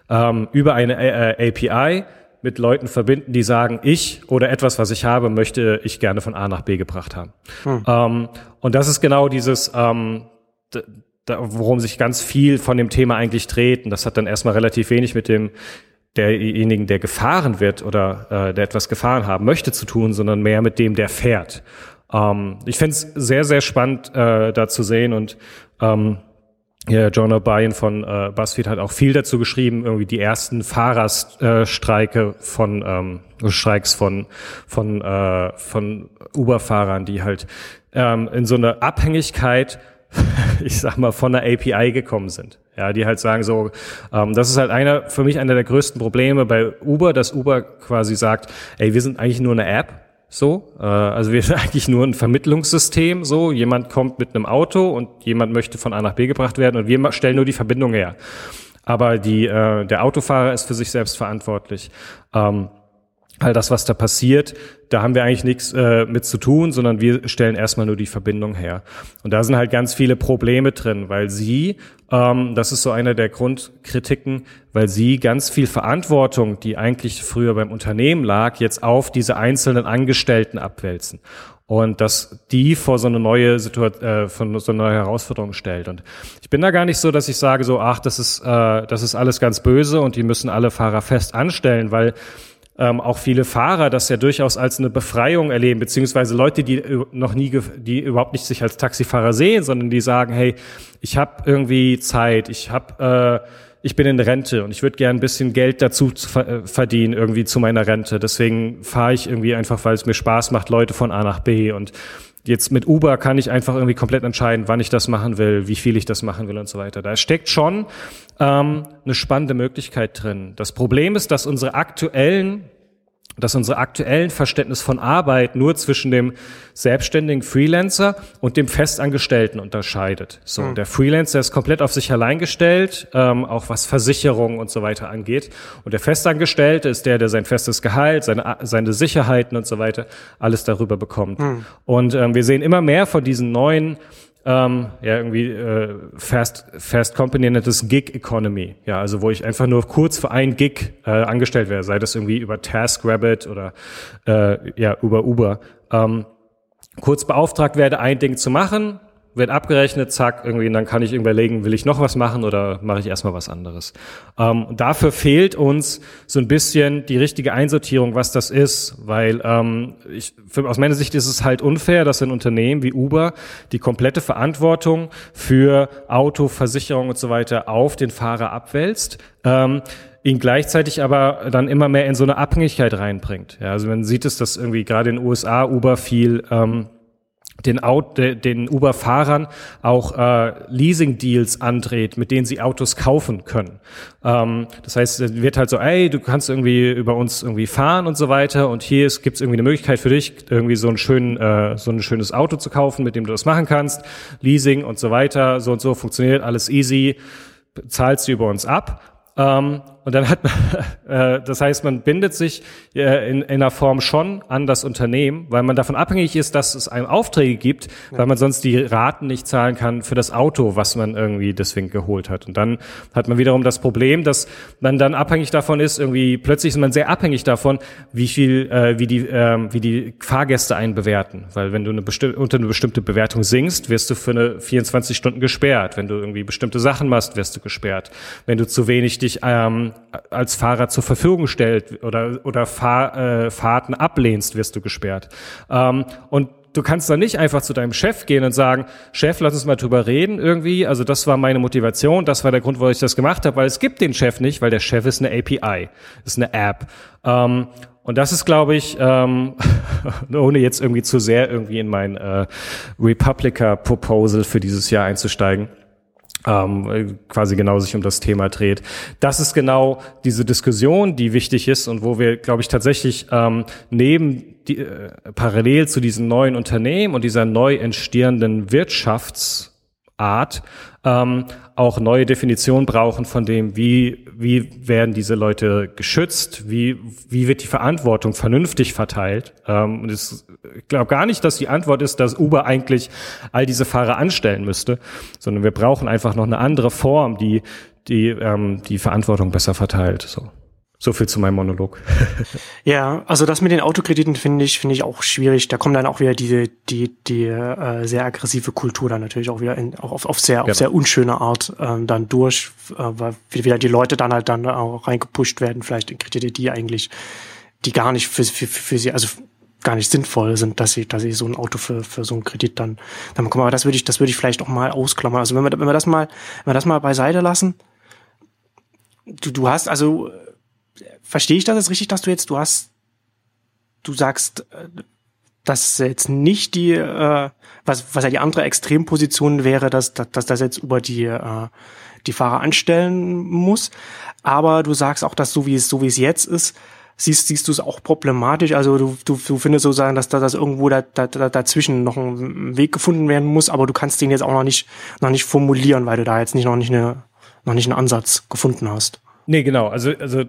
Speaker 2: ähm, über eine äh, API mit Leuten verbinden, die sagen, ich oder etwas, was ich habe, möchte ich gerne von A nach B gebracht haben. Hm. Ähm, und das ist genau dieses, ähm, worum sich ganz viel von dem Thema eigentlich dreht. Und das hat dann erstmal relativ wenig mit dem derjenigen, der gefahren wird oder äh, der etwas gefahren haben möchte, zu tun, sondern mehr mit dem, der fährt. Ähm, ich fände es sehr, sehr spannend, äh, da zu sehen und ähm, ja, John O'Brien von äh, BuzzFeed hat auch viel dazu geschrieben, irgendwie die ersten Fahrerstreike von ähm, Streiks von von äh, von Uber-Fahrern, die halt ähm, in so eine Abhängigkeit, ich sag mal, von der API gekommen sind. Ja, die halt sagen so, ähm, das ist halt einer für mich einer der größten Probleme bei Uber, dass Uber quasi sagt, ey, wir sind eigentlich nur eine App so, äh, also wir sind eigentlich nur ein Vermittlungssystem. So, jemand kommt mit einem Auto und jemand möchte von A nach B gebracht werden und wir stellen nur die Verbindung her. Aber die, äh, der Autofahrer ist für sich selbst verantwortlich. Ähm, all das, was da passiert, da haben wir eigentlich nichts äh, mit zu tun, sondern wir stellen erstmal nur die Verbindung her. Und da sind halt ganz viele Probleme drin, weil sie, ähm, das ist so einer der Grundkritiken, weil sie ganz viel Verantwortung, die eigentlich früher beim Unternehmen lag, jetzt auf diese einzelnen Angestellten abwälzen. Und dass die vor so eine neue Situation, äh, so eine neue Herausforderung stellt. Und ich bin da gar nicht so, dass ich sage so, ach, das ist, äh, das ist alles ganz böse und die müssen alle Fahrer fest anstellen, weil ähm, auch viele Fahrer das ja durchaus als eine Befreiung erleben, beziehungsweise Leute, die noch nie, die überhaupt nicht sich als Taxifahrer sehen, sondern die sagen, hey, ich habe irgendwie Zeit, ich habe äh, ich bin in Rente und ich würde gern ein bisschen Geld dazu äh, verdienen, irgendwie zu meiner Rente. Deswegen fahre ich irgendwie einfach, weil es mir Spaß macht, Leute von A nach B. Und jetzt mit Uber kann ich einfach irgendwie komplett entscheiden, wann ich das machen will, wie viel ich das machen will und so weiter. Da steckt schon ähm, eine spannende Möglichkeit drin. Das Problem ist, dass unsere aktuellen dass unsere aktuellen Verständnis von Arbeit nur zwischen dem selbstständigen Freelancer und dem Festangestellten unterscheidet. So, mhm. der Freelancer ist komplett auf sich allein gestellt, ähm, auch was Versicherungen und so weiter angeht. Und der Festangestellte ist der, der sein festes Gehalt, seine, seine Sicherheiten und so weiter alles darüber bekommt. Mhm. Und ähm, wir sehen immer mehr von diesen neuen ähm, ja, irgendwie äh, Fast, Fast Company nennt es Gig Economy. Ja, also wo ich einfach nur kurz für ein Gig äh, angestellt werde, sei das irgendwie über TaskRabbit oder äh, ja, über Uber. Ähm, kurz beauftragt werde, ein Ding zu machen, wird abgerechnet, zack, irgendwie, und dann kann ich überlegen, will ich noch was machen oder mache ich erstmal was anderes. Ähm, dafür fehlt uns so ein bisschen die richtige Einsortierung, was das ist, weil ähm, ich, für, aus meiner Sicht ist es halt unfair, dass ein Unternehmen wie Uber die komplette Verantwortung für Auto, Versicherung und so weiter auf den Fahrer abwälzt. Ähm, ihn gleichzeitig aber dann immer mehr in so eine Abhängigkeit reinbringt. Ja, also man sieht es, dass irgendwie gerade in den USA Uber viel ähm, den, den Uber-Fahrern auch äh, Leasing-Deals andreht, mit denen sie Autos kaufen können. Ähm, das heißt, wird halt so, ey, du kannst irgendwie über uns irgendwie fahren und so weiter und hier gibt es irgendwie eine Möglichkeit für dich, irgendwie so ein, schön, äh, so ein schönes Auto zu kaufen, mit dem du das machen kannst. Leasing und so weiter, so und so funktioniert, alles easy, zahlst du über uns ab ähm, und dann hat man, äh, das heißt, man bindet sich äh, in, in einer Form schon an das Unternehmen, weil man davon abhängig ist, dass es einem Aufträge gibt, weil man sonst die Raten nicht zahlen kann für das Auto, was man irgendwie deswegen geholt hat. Und dann hat man wiederum das Problem, dass man dann abhängig davon ist, irgendwie plötzlich ist man sehr abhängig davon, wie viel, äh, wie die, äh, wie die Fahrgäste einen bewerten. Weil wenn du eine bestimmte, unter eine bestimmte Bewertung singst, wirst du für eine 24 Stunden gesperrt. Wenn du irgendwie bestimmte Sachen machst, wirst du gesperrt. Wenn du zu wenig dich ähm, als Fahrer zur Verfügung stellt oder, oder Fahr, äh, Fahrten ablehnst, wirst du gesperrt. Ähm, und du kannst dann nicht einfach zu deinem Chef gehen und sagen, Chef, lass uns mal drüber reden irgendwie. Also das war meine Motivation, das war der Grund, warum ich das gemacht habe, weil es gibt den Chef nicht, weil der Chef ist eine API, ist eine App. Ähm, und das ist, glaube ich, ähm, ohne jetzt irgendwie zu sehr irgendwie in mein äh, Republica-Proposal für dieses Jahr einzusteigen, ähm, quasi genau sich um das Thema dreht. Das ist genau diese Diskussion, die wichtig ist und wo wir, glaube ich, tatsächlich ähm, neben die, äh, parallel zu diesen neuen Unternehmen und dieser neu entstehenden Wirtschafts Art ähm, auch neue Definitionen brauchen von dem, wie, wie werden diese Leute geschützt, wie, wie wird die Verantwortung vernünftig verteilt. Ähm, und es, glaube gar nicht, dass die Antwort ist, dass Uber eigentlich all diese Fahrer anstellen müsste, sondern wir brauchen einfach noch eine andere Form, die die, ähm, die Verantwortung besser verteilt. So. So viel zu meinem Monolog.
Speaker 3: ja, also das mit den Autokrediten finde ich finde ich auch schwierig. Da kommt dann auch wieder diese die die äh, sehr aggressive Kultur dann natürlich auch wieder in, auch auf, auf sehr auf sehr unschöne Art ähm, dann durch, äh, weil wieder die Leute dann halt dann auch reingepusht werden, vielleicht in Kredite, die eigentlich die gar nicht für, für, für sie also gar nicht sinnvoll sind, dass sie dass sie so ein Auto für für so einen Kredit dann dann bekommen. Aber das würde ich das würde ich vielleicht auch mal ausklammern. Also wenn wir wenn wir das mal wenn wir das mal beiseite lassen, du du hast also verstehe ich das jetzt richtig, dass du jetzt, du hast, du sagst, äh, dass jetzt nicht die, äh, was, was ja die andere Extremposition wäre, dass, dass, das jetzt über die, äh, die Fahrer anstellen muss. Aber du sagst auch, dass so wie es, so wie es jetzt ist, siehst, siehst du es auch problematisch. Also du, du, du findest sozusagen, dass da das irgendwo da, da, da, dazwischen noch ein Weg gefunden werden muss, aber du kannst den jetzt auch noch nicht, noch nicht formulieren, weil du da jetzt nicht noch nicht eine, noch nicht einen Ansatz gefunden hast.
Speaker 2: Nee, genau. Also, also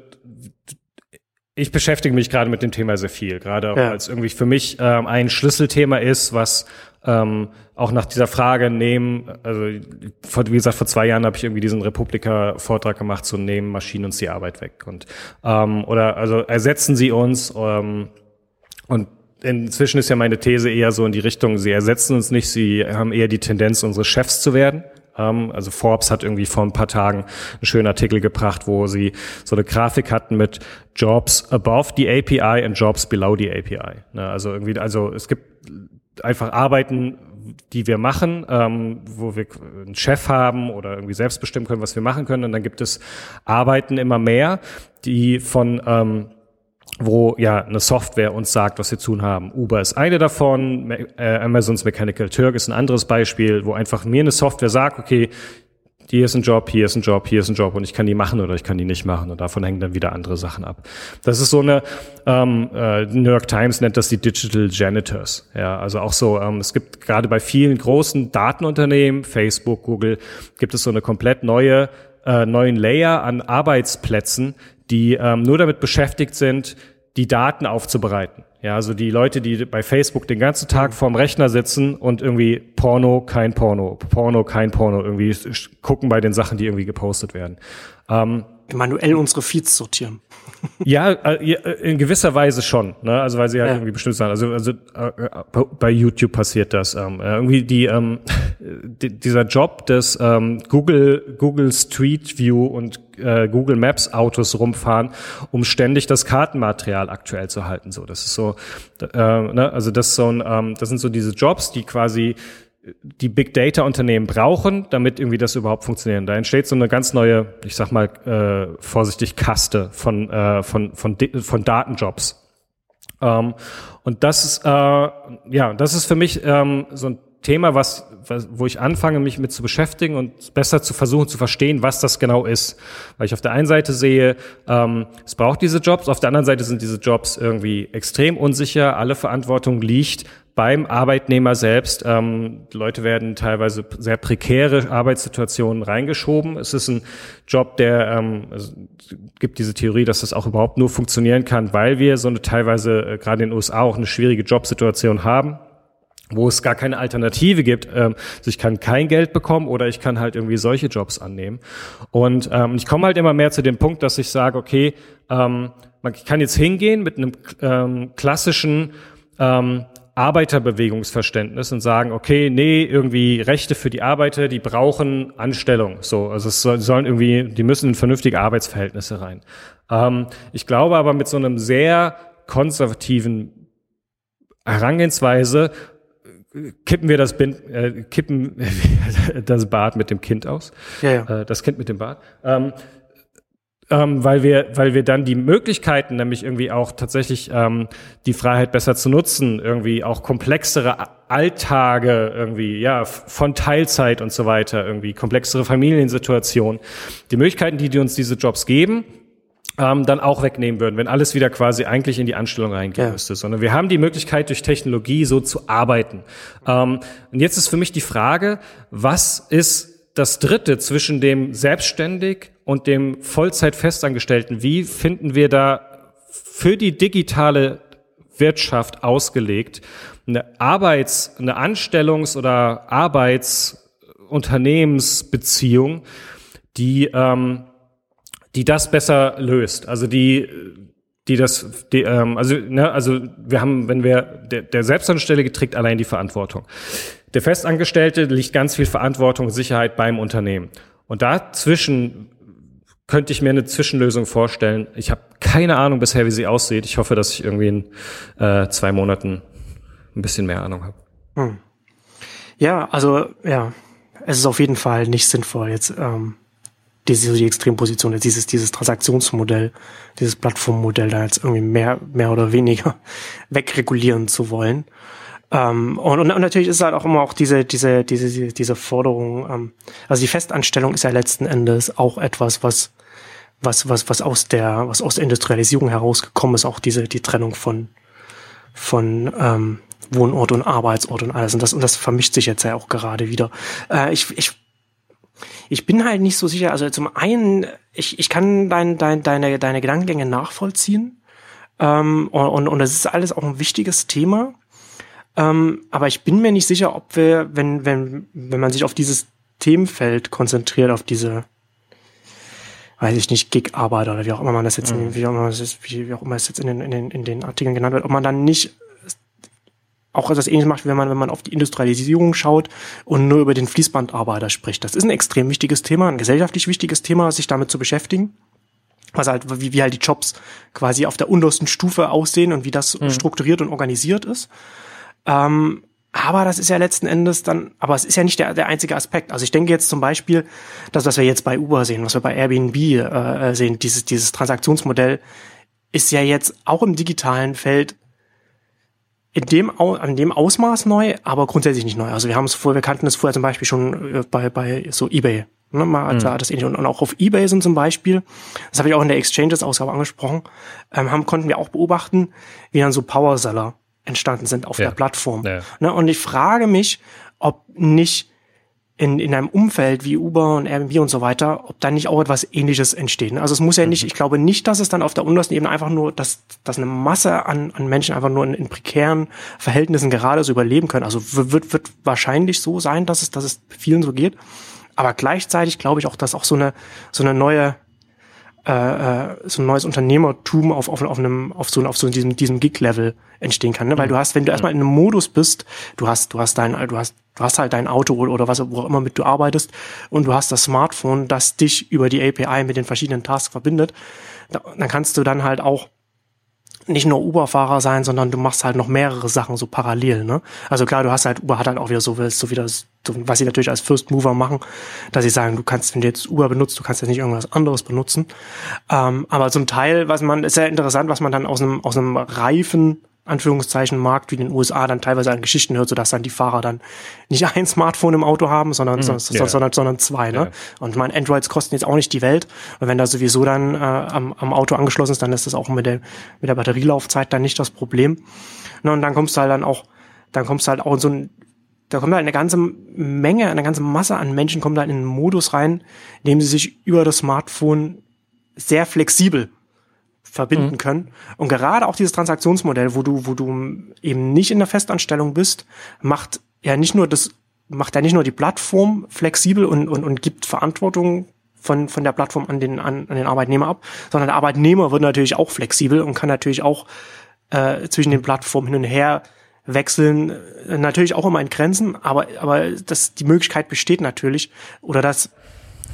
Speaker 2: ich beschäftige mich gerade mit dem Thema sehr viel, gerade ja. als irgendwie für mich ähm, ein Schlüsselthema ist, was ähm, auch nach dieser Frage nehmen, also vor, wie gesagt, vor zwei Jahren habe ich irgendwie diesen Republika-Vortrag gemacht, so nehmen Maschinen uns die Arbeit weg und ähm, oder also ersetzen sie uns ähm, und inzwischen ist ja meine These eher so in die Richtung, sie ersetzen uns nicht, sie haben eher die Tendenz, unsere Chefs zu werden. Also Forbes hat irgendwie vor ein paar Tagen einen schönen Artikel gebracht, wo sie so eine Grafik hatten mit Jobs above the API and Jobs below the API. Ne, also irgendwie, also es gibt einfach Arbeiten, die wir machen, ähm, wo wir einen Chef haben oder irgendwie selbst bestimmen können, was wir machen können. Und dann gibt es Arbeiten immer mehr, die von ähm, wo ja eine Software uns sagt, was wir tun haben. Uber ist eine davon, äh, Amazons Mechanical Turk ist ein anderes Beispiel, wo einfach mir eine Software sagt, okay, hier ist ein Job, hier ist ein Job, hier ist ein Job und ich kann die machen oder ich kann die nicht machen und davon hängen dann wieder andere Sachen ab. Das ist so eine, ähm, äh, New York Times nennt das die Digital Janitors. Ja, also auch so, ähm, es gibt gerade bei vielen großen Datenunternehmen, Facebook, Google, gibt es so eine komplett neue, äh, neuen Layer an Arbeitsplätzen, die ähm, nur damit beschäftigt sind, die Daten aufzubereiten. Ja, also die Leute, die bei Facebook den ganzen Tag vorm Rechner sitzen und irgendwie Porno, kein Porno, Porno, kein Porno, irgendwie gucken bei den Sachen, die irgendwie gepostet werden.
Speaker 3: Ähm, Manuell unsere Feeds sortieren.
Speaker 2: Ja, äh, in gewisser Weise schon. Ne? Also weil sie halt ja. irgendwie bestimmt sind. Also, also äh, bei YouTube passiert das. Ähm, äh, irgendwie die, ähm, die, dieser Job des ähm, Google Google Street View und äh, Google Maps Autos rumfahren, um ständig das Kartenmaterial aktuell zu halten. So, das ist so. Äh, ne? Also das ist so ein, ähm, das sind so diese Jobs, die quasi die Big Data Unternehmen brauchen, damit irgendwie das überhaupt funktioniert. Da entsteht so eine ganz neue, ich sag mal äh, vorsichtig Kaste von äh, von von von Datenjobs. Ähm, und das ist äh, ja, das ist für mich ähm, so ein Thema, was, was, wo ich anfange, mich mit zu beschäftigen und besser zu versuchen zu verstehen, was das genau ist. Weil ich auf der einen Seite sehe, ähm, es braucht diese Jobs, auf der anderen Seite sind diese Jobs irgendwie extrem unsicher, alle Verantwortung liegt beim Arbeitnehmer selbst. Ähm, Leute werden teilweise sehr prekäre Arbeitssituationen reingeschoben. Es ist ein Job, der ähm, es gibt diese Theorie, dass das auch überhaupt nur funktionieren kann, weil wir so eine teilweise äh, gerade in den USA auch eine schwierige Jobsituation haben wo es gar keine Alternative gibt. Ähm, also ich kann kein Geld bekommen oder ich kann halt irgendwie solche Jobs annehmen. Und ähm, ich komme halt immer mehr zu dem Punkt, dass ich sage, okay, ähm, man kann jetzt hingehen mit einem ähm, klassischen ähm, Arbeiterbewegungsverständnis und sagen, okay, nee, irgendwie Rechte für die Arbeiter, die brauchen Anstellung. So, also es soll, sollen irgendwie, die müssen in vernünftige Arbeitsverhältnisse rein. Ähm, ich glaube aber mit so einem sehr konservativen Herangehensweise äh, kippen wir das Bind, äh, kippen das Bad mit dem Kind aus. Ja, ja. Äh, das Kind mit dem Bad. Ähm, ähm, weil wir, weil wir dann die Möglichkeiten, nämlich irgendwie auch tatsächlich ähm, die Freiheit besser zu nutzen, irgendwie auch komplexere Alltage irgendwie, ja, von Teilzeit und so weiter, irgendwie komplexere Familiensituationen, die Möglichkeiten, die, die uns diese Jobs geben, ähm, dann auch wegnehmen würden, wenn alles wieder quasi eigentlich in die Anstellung reingehen ja. müsste, sondern wir haben die Möglichkeit, durch Technologie so zu arbeiten. Ähm, und jetzt ist für mich die Frage, was ist das Dritte zwischen dem Selbstständig und dem Vollzeitfestangestellten, wie finden wir da für die digitale Wirtschaft ausgelegt eine Arbeits-, eine Anstellungs- oder Arbeitsunternehmensbeziehung, die, ähm, die das besser löst. Also die, die das, die, ähm, also, ne, also wir haben, wenn wir, der, der Selbstangestellte trägt allein die Verantwortung. Der Festangestellte liegt ganz viel Verantwortung und Sicherheit beim Unternehmen. Und dazwischen könnte ich mir eine Zwischenlösung vorstellen. Ich habe keine Ahnung bisher, wie sie aussieht. Ich hoffe, dass ich irgendwie in äh, zwei Monaten ein bisschen mehr Ahnung habe. Hm.
Speaker 3: Ja, also ja, es ist auf jeden Fall nicht sinnvoll, jetzt ähm, diese die Extremposition, dieses dieses Transaktionsmodell, dieses Plattformmodell da jetzt irgendwie mehr mehr oder weniger wegregulieren zu wollen. Ähm, und, und, natürlich ist halt auch immer auch diese, diese, diese, diese Forderung, ähm, also die Festanstellung ist ja letzten Endes auch etwas, was, was, was, was aus der, was aus der Industrialisierung herausgekommen ist, auch diese, die Trennung von, von ähm, Wohnort und Arbeitsort und alles. Und das, und das vermischt sich jetzt ja auch gerade wieder. Äh, ich, ich, ich bin halt nicht so sicher. Also zum einen, ich, ich kann dein, dein, deine, deine Gedankengänge nachvollziehen. Ähm, und, und, und das ist alles auch ein wichtiges Thema. Ähm, aber ich bin mir nicht sicher, ob wir, wenn, wenn, wenn man sich auf dieses Themenfeld konzentriert, auf diese, weiß ich nicht, Gig-Arbeiter oder wie auch immer man das jetzt, mhm. in, wie, auch immer das ist, wie, wie auch immer es jetzt in den, in, den, in den Artikeln genannt wird, ob man dann nicht auch etwas ähnliches macht, wenn man, wenn man auf die Industrialisierung schaut und nur über den Fließbandarbeiter spricht. Das ist ein extrem wichtiges Thema, ein gesellschaftlich wichtiges Thema, sich damit zu beschäftigen. Was halt, wie, wie halt die Jobs quasi auf der untersten Stufe aussehen und wie das mhm. strukturiert und organisiert ist. Ähm, aber das ist ja letzten Endes dann, aber es ist ja nicht der, der einzige Aspekt. Also ich denke jetzt zum Beispiel, das, was wir jetzt bei Uber sehen, was wir bei Airbnb äh, sehen, dieses, dieses Transaktionsmodell ist ja jetzt auch im digitalen Feld in dem, an dem Ausmaß neu, aber grundsätzlich nicht neu. Also wir haben es vorher, wir kannten es vorher zum Beispiel schon äh, bei, bei so eBay. Ne, mal mhm. das ähnlich. Und auch auf eBay sind zum Beispiel, das habe ich auch in der Exchanges-Ausgabe angesprochen, ähm, haben, konnten wir auch beobachten, wie dann so Power-Seller entstanden sind auf ja. der Plattform. Ja. Ne, und ich frage mich, ob nicht in, in einem Umfeld wie Uber und Airbnb und so weiter, ob da nicht auch etwas ähnliches entsteht. Ne? Also es muss ja nicht, mhm. ich glaube nicht, dass es dann auf der untersten Ebene einfach nur, dass, dass eine Masse an, an Menschen einfach nur in, in prekären Verhältnissen gerade so überleben können. Also wird, wird wahrscheinlich so sein, dass es, dass es vielen so geht. Aber gleichzeitig glaube ich auch, dass auch so eine, so eine neue äh, äh, so ein neues Unternehmertum auf, auf, auf einem, auf so, auf so diesem, diesem Gig-Level entstehen kann. Ne? Weil du hast, wenn du erstmal in einem Modus bist, du hast, du hast dein, du hast, du hast halt dein Auto oder was wo auch immer mit du arbeitest und du hast das Smartphone, das dich über die API mit den verschiedenen Tasks verbindet, dann kannst du dann halt auch nicht nur Uber-Fahrer sein, sondern du machst halt noch mehrere Sachen so parallel, ne? Also klar, du hast halt, Uber hat halt auch wieder so, so wieder, so, was sie natürlich als First Mover machen, dass sie sagen, du kannst, wenn du jetzt Uber benutzt, du kannst jetzt nicht irgendwas anderes benutzen. Ähm, aber zum Teil, was man, ist sehr interessant, was man dann aus einem, aus einem reifen Anführungszeichen Markt wie in den USA dann teilweise an Geschichten hört, sodass dann die Fahrer dann nicht ein Smartphone im Auto haben, sondern, mm, sondern, yeah. sondern, sondern zwei. Ne? Yeah. Und mein Androids kosten jetzt auch nicht die Welt. Und wenn da sowieso dann äh, am, am Auto angeschlossen ist, dann ist das auch mit der, mit der Batterielaufzeit dann nicht das Problem. Ne? Und dann kommst du halt dann auch, dann kommst du halt auch in so ein da kommt halt eine ganze Menge, eine ganze Masse an Menschen kommt halt in einen Modus rein, in dem sie sich über das Smartphone sehr flexibel verbinden mhm. können. Und gerade auch dieses Transaktionsmodell, wo du, wo du eben nicht in der Festanstellung bist, macht ja nicht nur das, macht ja nicht nur die Plattform flexibel und, und, und gibt Verantwortung von, von der Plattform an den, an, an den Arbeitnehmer ab, sondern der Arbeitnehmer wird natürlich auch flexibel und kann natürlich auch äh, zwischen den Plattformen hin und her wechseln, äh, natürlich auch immer in Grenzen, aber, aber das, die Möglichkeit besteht natürlich, oder das,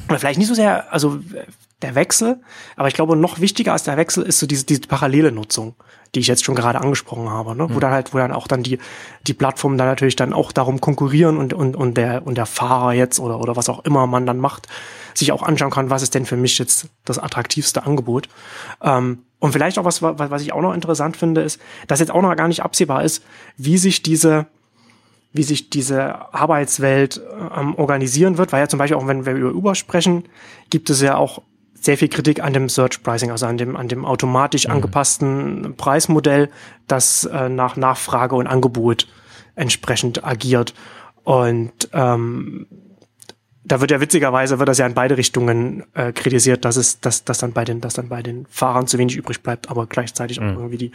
Speaker 3: oder vielleicht nicht so sehr, also der Wechsel. Aber ich glaube, noch wichtiger als der Wechsel ist so diese, diese parallele Nutzung, die ich jetzt schon gerade angesprochen habe, ne? Mhm. wo dann halt, wo dann auch dann die, die Plattformen dann natürlich dann auch darum konkurrieren und, und, und der, und der Fahrer jetzt oder, oder was auch immer man dann macht, sich auch anschauen kann, was ist denn für mich jetzt das attraktivste Angebot. Ähm, und vielleicht auch was, was ich auch noch interessant finde, ist, dass jetzt auch noch gar nicht absehbar ist, wie sich diese, wie sich diese Arbeitswelt ähm, organisieren wird, weil ja zum Beispiel auch, wenn wir über Uber sprechen, gibt es ja auch sehr viel Kritik an dem Search Pricing, also an dem, an dem automatisch mhm. angepassten Preismodell, das äh, nach Nachfrage und Angebot entsprechend agiert. Und ähm, da wird ja witzigerweise wird das ja in beide Richtungen äh, kritisiert, dass es, dass, dass dann bei den, dass dann bei den Fahrern zu wenig übrig bleibt, aber gleichzeitig mhm. auch irgendwie die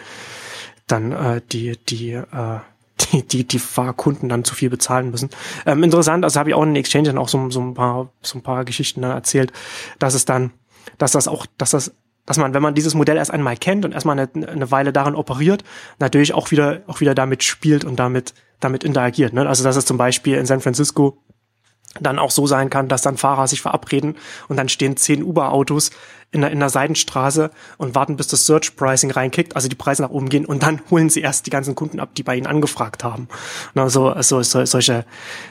Speaker 3: dann äh, die, die äh, die, die, die Fahrkunden dann zu viel bezahlen müssen. Ähm, interessant, also habe ich auch in den Exchange dann auch so, so, ein paar, so ein paar Geschichten dann erzählt, dass es dann dass das auch, dass das dass man, wenn man dieses Modell erst einmal kennt und erstmal eine, eine Weile darin operiert, natürlich auch wieder, auch wieder damit spielt und damit, damit interagiert. Ne? Also, dass es zum Beispiel in San Francisco dann auch so sein kann, dass dann Fahrer sich verabreden und dann stehen zehn Uber-Autos in der, in der Seitenstraße und warten, bis das Search Pricing reinkickt, also die Preise nach oben gehen und dann holen sie erst die ganzen Kunden ab, die bei ihnen angefragt haben. Also, also so, solche,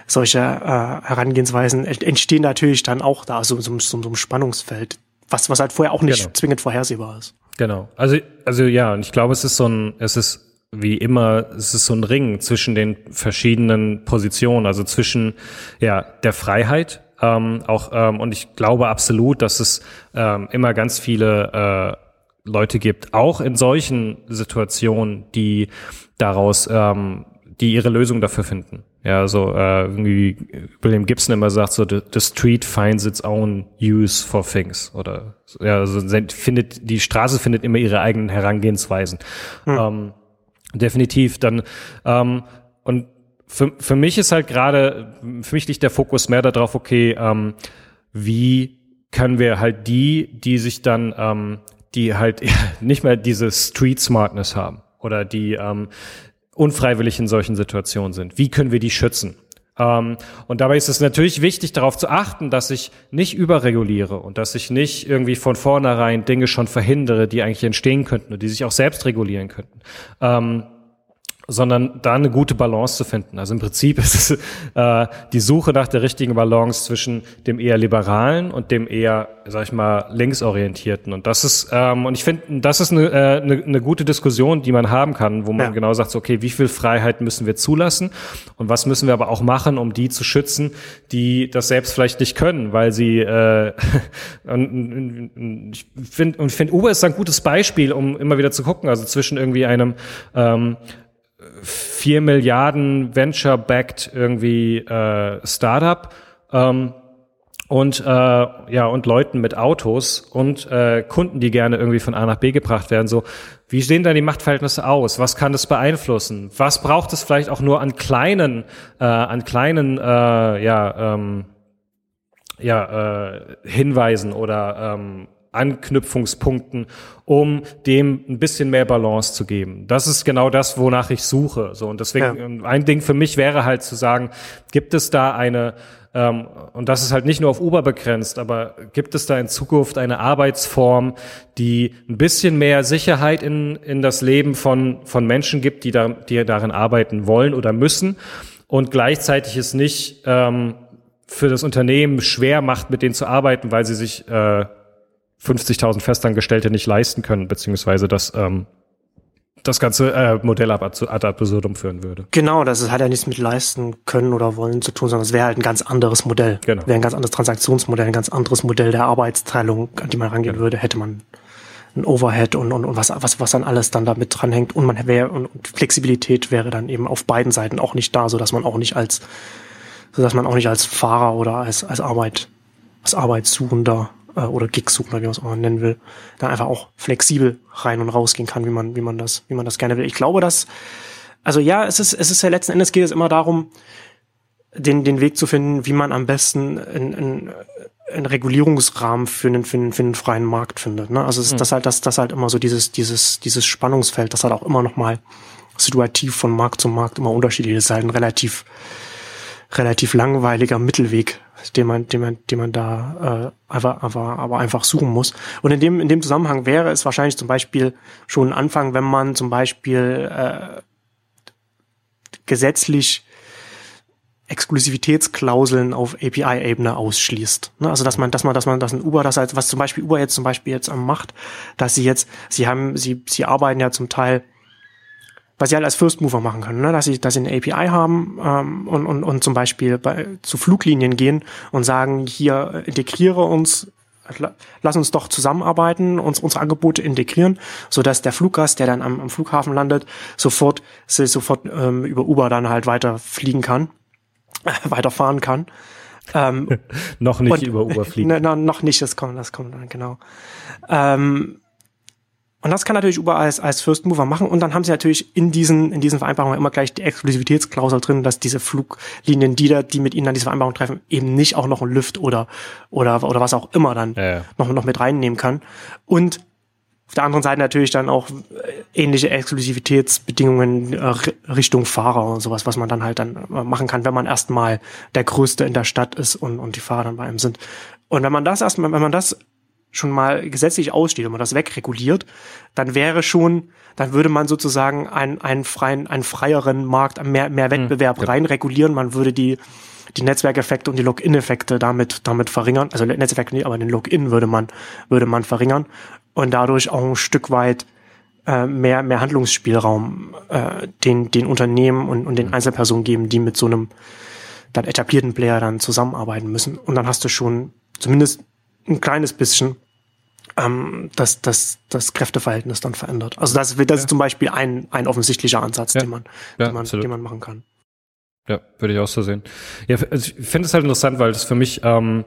Speaker 3: solche äh, Herangehensweisen entstehen natürlich dann auch da, so, so, so, so ein Spannungsfeld, was, was halt vorher auch nicht genau. zwingend vorhersehbar ist.
Speaker 2: Genau. Also, also ja, und ich glaube, es ist so ein, es ist wie immer, es ist so ein Ring zwischen den verschiedenen Positionen, also zwischen ja der Freiheit ähm, auch ähm, und ich glaube absolut, dass es ähm, immer ganz viele äh, Leute gibt, auch in solchen Situationen, die daraus ähm, die ihre Lösung dafür finden. Ja, so äh, irgendwie William Gibson immer sagt so, the, the street finds its own use for things oder ja, also findet die Straße findet immer ihre eigenen Herangehensweisen. Hm. Ähm, definitiv dann ähm, und für, für mich ist halt gerade, für mich liegt der Fokus mehr darauf, okay, ähm, wie können wir halt die, die sich dann, ähm, die halt nicht mehr diese Street Smartness haben oder die ähm, unfreiwillig in solchen Situationen sind, wie können wir die schützen? Ähm, und dabei ist es natürlich wichtig, darauf zu achten, dass ich nicht überreguliere und dass ich nicht irgendwie von vornherein Dinge schon verhindere, die eigentlich entstehen könnten und die sich auch selbst regulieren könnten. Ähm, sondern da eine gute Balance zu finden. Also im Prinzip ist es äh, die Suche nach der richtigen Balance zwischen dem eher liberalen und dem eher, sag ich mal, linksorientierten. Und das ist, ähm, und ich finde, das ist eine, äh, eine, eine gute Diskussion, die man haben kann, wo man ja. genau sagt, okay, wie viel Freiheit müssen wir zulassen und was müssen wir aber auch machen, um die zu schützen, die das selbst vielleicht nicht können, weil sie äh, und, und ich finde, und ich finde, Uber ist ein gutes Beispiel, um immer wieder zu gucken, also zwischen irgendwie einem ähm, vier Milliarden Venture-backed irgendwie äh, Startup ähm, und äh, ja und Leuten mit Autos und äh, Kunden, die gerne irgendwie von A nach B gebracht werden. So, wie sehen da die Machtverhältnisse aus? Was kann das beeinflussen? Was braucht es vielleicht auch nur an kleinen, äh, an kleinen, äh, ja, ähm, ja, äh, Hinweisen oder ähm, Anknüpfungspunkten, um dem ein bisschen mehr Balance zu geben. Das ist genau das, wonach ich suche. So und deswegen ja. Ähm, ein Ding für mich wäre halt zu sagen, gibt es da eine ähm, und das ist halt nicht nur auf Uber begrenzt, aber gibt es da in Zukunft eine Arbeitsform, die ein bisschen mehr Sicherheit in in das Leben von von Menschen gibt, die da die darin arbeiten wollen oder müssen und gleichzeitig es nicht ähm, für das Unternehmen schwer macht, mit denen zu arbeiten, weil sie sich äh, 50.000 Festangestellte nicht leisten können, beziehungsweise das ähm, das ganze äh, Modell ab ad absurdum führen würde.
Speaker 3: Genau, das hat ja nichts mit leisten können oder wollen zu tun, sondern es wäre halt ein ganz anderes Modell. Genau. Wäre ein ganz anderes Transaktionsmodell, ein ganz anderes Modell der Arbeitsteilung, an die man rangehen genau. würde, hätte man ein Overhead und, und, und was, was, was dann alles dann damit dranhängt und man wäre und, und Flexibilität wäre dann eben auf beiden Seiten auch nicht da, so dass man auch nicht als, so dass man auch nicht als Fahrer oder als, als Arbeit, als Arbeitssuchender äh, oder Gig suchen oder wie man es auch nennen will, dann einfach auch flexibel rein und rausgehen kann, wie man, wie man das, wie man das gerne will. Ich glaube, dass, also ja, es ist, es ist ja letzten Endes geht es immer darum, den, den Weg zu finden, wie man am besten in, in, einen Regulierungsrahmen für einen, für einen, für einen freien Markt findet. Ne? Also es ist mhm. das halt, das, das halt immer so dieses, dieses, dieses Spannungsfeld, das halt auch immer noch mal situativ von Markt zu Markt immer unterschiedlich ist, halt ein relativ, relativ langweiliger Mittelweg, den man, den man, den man da äh, einfach, aber, aber einfach suchen muss. Und in dem, in dem Zusammenhang wäre es wahrscheinlich zum Beispiel schon ein Anfang, wenn man zum Beispiel äh, gesetzlich Exklusivitätsklauseln auf API-Ebene ausschließt. Ne? Also dass man, dass man, dass man, dass ein Uber das als, was zum Beispiel Uber jetzt zum Beispiel jetzt macht, dass sie jetzt, sie haben, sie, sie arbeiten ja zum Teil was sie halt als First Mover machen können, ne? dass sie, dass sie eine API haben ähm, und, und, und zum Beispiel bei, zu Fluglinien gehen und sagen, hier integriere uns, lass uns doch zusammenarbeiten, uns unsere Angebote integrieren, so dass der Fluggast, der dann am, am Flughafen landet, sofort sofort ähm, über Uber dann halt weiter fliegen kann, äh, weiterfahren kann.
Speaker 2: Ähm, noch nicht und, über Uber fliegen.
Speaker 3: Ne, noch nicht, das kommt, das kommt dann genau. Ähm, Und das kann natürlich Uber als, als First Mover machen. Und dann haben sie natürlich in diesen, in diesen Vereinbarungen immer gleich die Exklusivitätsklausel drin, dass diese Fluglinien, die da, die mit ihnen dann diese Vereinbarung treffen, eben nicht auch noch ein Lüft oder, oder, oder was auch immer dann ja, noch, noch mit reinnehmen kann. Und auf der anderen Seite natürlich dann auch ähnliche Exklusivitätsbedingungen äh, Richtung Fahrer und sowas, was man dann halt dann äh, machen kann, wenn man erstmal der Größte in der Stadt ist und, und die Fahrer dann bei einem sind. Und wenn man das erstmal, wenn man das schon mal gesetzlich aussteht und man das wegreguliert, dann wäre schon, dann würde man sozusagen einen, einen freien, einen freieren Markt, mehr, mehr hm, Wettbewerb mhm, reinregulieren. Man würde die, die Netzwerkeffekte und die Login-Effekte damit, damit verringern. Also Netzwerkeffekte nicht, aber den Login würde man, würde man verringern und dadurch auch ein Stück weit äh, mehr, mehr Handlungsspielraum äh, den, den Unternehmen und, und den hm. Einzelpersonen geben, die mit so einem dann etablierten Player dann zusammenarbeiten müssen. Und dann hast du schon zumindest ein kleines bisschen ähm, das, das, das Kräfteverhältnis dann verändert. Also das, das ja. ist zum Beispiel ein, ein offensichtlicher Ansatz, ja. den, man, ja, den, man, den man machen kann.
Speaker 2: Ja, würde ich auch so sehen. Ja, also ich finde es halt interessant, weil das für mich ähm,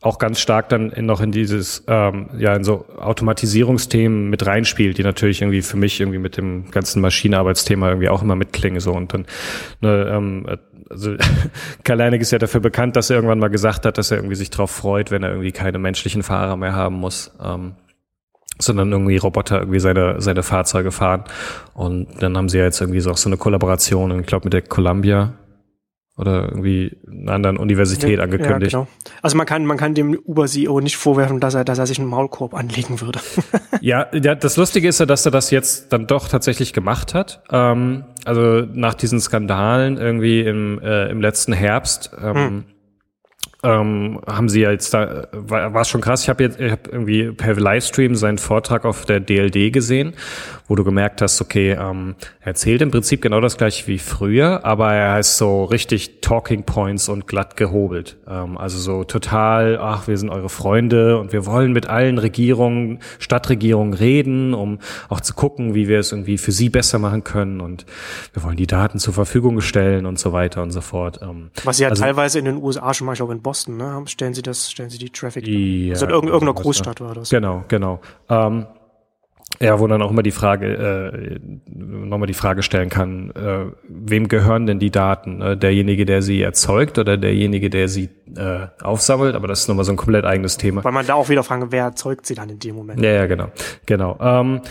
Speaker 2: auch ganz stark dann in, noch in dieses, ähm, ja, in so Automatisierungsthemen mit reinspielt, die natürlich irgendwie für mich irgendwie mit dem ganzen Maschinenarbeitsthema irgendwie auch immer mitklingen so und dann ne, ähm, also Karl ist ja dafür bekannt, dass er irgendwann mal gesagt hat, dass er irgendwie sich darauf freut, wenn er irgendwie keine menschlichen Fahrer mehr haben muss. Ähm, sondern irgendwie Roboter irgendwie seine, seine Fahrzeuge fahren. Und dann haben sie ja jetzt irgendwie so auch so eine Kollaboration, ich glaube, mit der Columbia oder irgendwie einer anderen Universität angekündigt. Ja, genau.
Speaker 3: Also man kann, man kann dem Uber-CEO nicht vorwerfen, dass er, dass er sich einen Maulkorb anlegen würde.
Speaker 2: ja, ja, das Lustige ist ja, dass er das jetzt dann doch tatsächlich gemacht hat. Ähm, also nach diesen Skandalen irgendwie im, äh, im letzten Herbst. Ähm, hm ähm, haben sie ja jetzt da, war es schon krass, ich habe jetzt ich hab irgendwie per Livestream seinen Vortrag auf der DLD gesehen, wo du gemerkt hast, okay, ähm, er erzählt im Prinzip genau das gleiche wie früher, aber er ist so richtig Talking Points und glatt gehobelt. Ähm, also so total, ach, wir sind eure Freunde und wir wollen mit allen Regierungen, Stadtregierungen reden, um auch zu gucken, wie wir es irgendwie für sie besser machen können und wir wollen die Daten zur Verfügung stellen und so weiter und so fort.
Speaker 3: Ähm, Was ja also, teilweise in den USA schon mal, ich glaube in Boston Boston, ne? Stellen Sie das, stellen Sie die Traffic. Ja, also in irgendeiner Großstadt war das.
Speaker 2: Genau, genau. Ähm, ja, wo dann auch immer die Frage, äh, nochmal die Frage stellen kann, äh, wem gehören denn die Daten? Äh, derjenige, der sie erzeugt oder derjenige, der sie äh, aufsammelt? Aber das ist nochmal so ein komplett eigenes Thema.
Speaker 3: Weil man da auch wieder fragen, wer erzeugt sie dann in dem Moment?
Speaker 2: Ja, ja, genau. Genau. Ähm,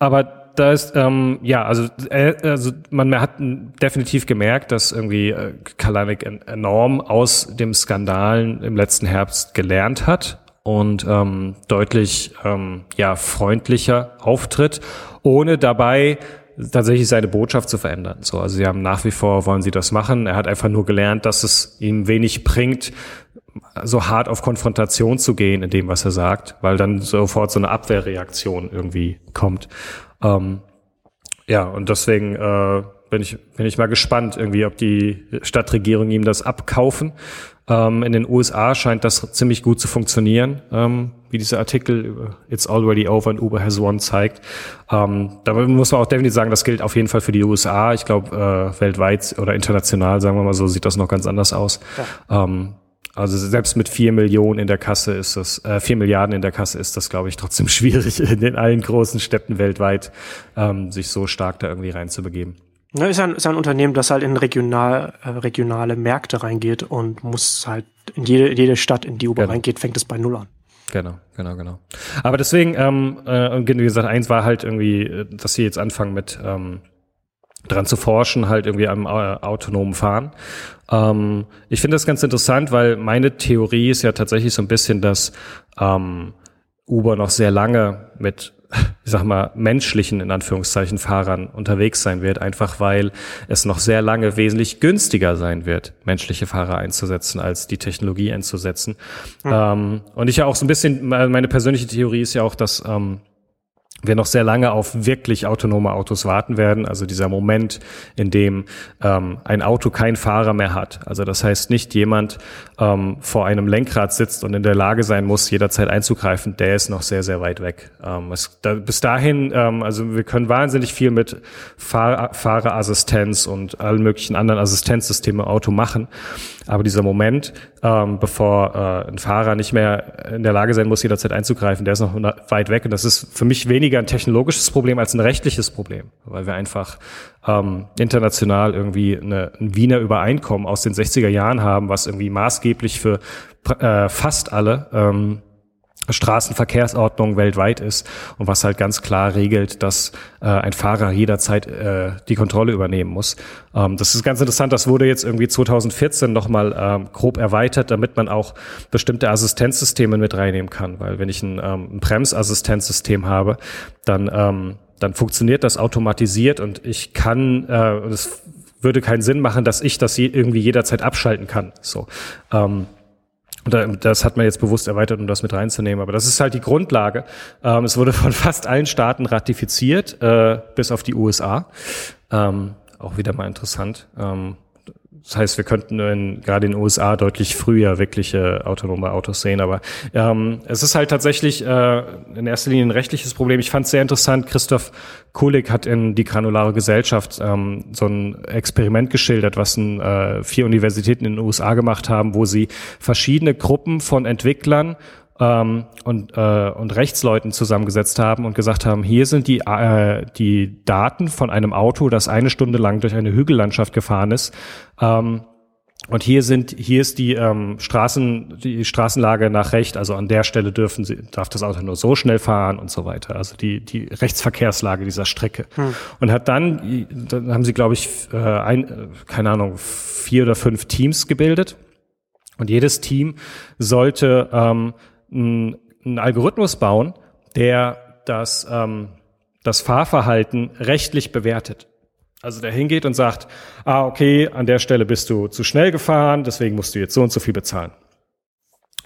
Speaker 2: aber da ist, ähm, ja, also, äh, also man hat definitiv gemerkt, dass irgendwie äh, Kalanik enorm aus dem Skandalen im letzten Herbst gelernt hat und ähm, deutlich ähm, ja freundlicher auftritt, ohne dabei tatsächlich seine Botschaft zu verändern. So, also sie haben nach wie vor wollen sie das machen. Er hat einfach nur gelernt, dass es ihm wenig bringt, so hart auf Konfrontation zu gehen in dem, was er sagt, weil dann sofort so eine Abwehrreaktion irgendwie kommt. Ähm, ja, und deswegen äh, bin ich bin ich mal gespannt, irgendwie, ob die Stadtregierung ihm das abkaufen. Ähm, in den USA scheint das ziemlich gut zu funktionieren, ähm, wie dieser Artikel über It's Already Over and Uber Has Won zeigt. Ähm, da muss man auch definitiv sagen, das gilt auf jeden Fall für die USA. Ich glaube, äh, weltweit oder international, sagen wir mal so, sieht das noch ganz anders aus. Ja. Ähm, also selbst mit vier Millionen in der Kasse ist das, äh, vier Milliarden in der Kasse ist das, glaube ich, trotzdem schwierig, in den allen großen Städten weltweit ähm, sich so stark da irgendwie reinzubegeben.
Speaker 3: Ne, ist ein, ist ein Unternehmen, das halt in regional, äh, regionale Märkte reingeht und muss halt in jede, in jede Stadt, in die Uber genau. reingeht, fängt es bei Null an.
Speaker 2: Genau, genau, genau. Aber deswegen, ähm, äh, wie gesagt, eins war halt irgendwie, äh, dass sie jetzt anfangen mit ähm, dran zu forschen, halt irgendwie am äh, autonomen Fahren. Ähm, ich finde das ganz interessant, weil meine Theorie ist ja tatsächlich so ein bisschen, dass ähm, Uber noch sehr lange mit, ich sag mal, menschlichen, in Anführungszeichen, Fahrern unterwegs sein wird, einfach weil es noch sehr lange wesentlich günstiger sein wird, menschliche Fahrer einzusetzen, als die Technologie einzusetzen. Mhm. Ähm, und ich ja auch so ein bisschen, meine persönliche Theorie ist ja auch, dass ähm, wir noch sehr lange auf wirklich autonome Autos warten werden. Also dieser Moment, in dem ähm, ein Auto kein Fahrer mehr hat. Also das heißt nicht jemand ähm, vor einem Lenkrad sitzt und in der Lage sein muss, jederzeit einzugreifen, der ist noch sehr, sehr weit weg. Ähm, es, da, bis dahin, ähm, also wir können wahnsinnig viel mit Fahr Fahrerassistenz und allen möglichen anderen Assistenzsystemen im Auto machen. Aber dieser Moment, ähm, bevor äh, ein Fahrer nicht mehr in der Lage sein muss, jederzeit einzugreifen, der ist noch weit weg. Und das ist für mich weniger weniger ein technologisches Problem als ein rechtliches Problem, weil wir einfach ähm, international irgendwie eine, ein Wiener Übereinkommen aus den 60er Jahren haben, was irgendwie maßgeblich für äh, fast alle ähm, Straßenverkehrsordnung weltweit ist und was halt ganz klar regelt, dass äh, ein Fahrer jederzeit äh, die Kontrolle übernehmen muss. Ähm, das ist ganz interessant, das wurde jetzt irgendwie 2014 nochmal ähm, grob erweitert, damit man auch bestimmte Assistenzsysteme mit reinnehmen kann, weil wenn ich ein, ähm, ein Bremsassistenzsystem habe, dann, ähm, dann funktioniert das automatisiert und ich kann, äh, es würde keinen Sinn machen, dass ich das je, irgendwie jederzeit abschalten kann. So. Ähm, das hat man jetzt bewusst erweitert, um das mit reinzunehmen. Aber das ist halt die Grundlage. Ähm, es wurde von fast allen Staaten ratifiziert, äh, bis auf die USA. Ähm, auch wieder mal interessant. Das heißt, wir könnten in, gerade in den USA deutlich früher wirkliche autonome Autos sehen. Aber ähm, es ist halt tatsächlich äh, in erster Linie ein rechtliches Problem. Ich fand es sehr interessant. Christoph Kulik hat in die granulare Gesellschaft ähm, so ein Experiment geschildert, was ein, äh, vier Universitäten in den USA gemacht haben, wo sie verschiedene Gruppen von Entwicklern ähm, und, äh, und Rechtsleuten zusammengesetzt haben und gesagt haben, hier sind die, äh, die Daten von einem Auto, das eine Stunde lang durch eine Hügellandschaft gefahren ist. Ähm, und hier sind, hier ist die ähm, Straßen, die Straßenlage nach Recht, also an der Stelle dürfen sie, darf das Auto nur so schnell fahren und so weiter. Also die, die Rechtsverkehrslage dieser Strecke. Hm. Und hat dann, dann haben sie, glaube ich, äh, ein, keine Ahnung, vier oder fünf Teams gebildet. Und jedes Team sollte ähm, einen Algorithmus bauen, der das, ähm, das Fahrverhalten rechtlich bewertet. Also der hingeht und sagt, ah, okay, an der Stelle bist du zu schnell gefahren, deswegen musst du jetzt so und so viel bezahlen.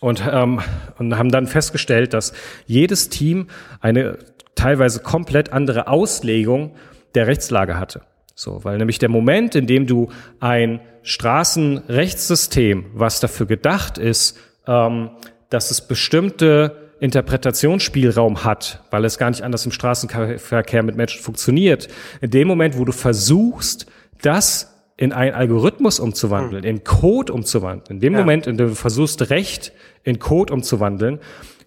Speaker 2: Und, ähm, und haben dann festgestellt, dass jedes Team eine teilweise komplett andere Auslegung der Rechtslage hatte. So, weil nämlich der Moment, in dem du ein Straßenrechtssystem, was dafür gedacht ist, ähm, dass es bestimmte Interpretationsspielraum hat, weil es gar nicht anders im Straßenverkehr mit Menschen funktioniert. In dem Moment, wo du versuchst, das in einen Algorithmus umzuwandeln, hm. in Code umzuwandeln, in dem ja. Moment, in dem du versuchst, Recht in Code umzuwandeln,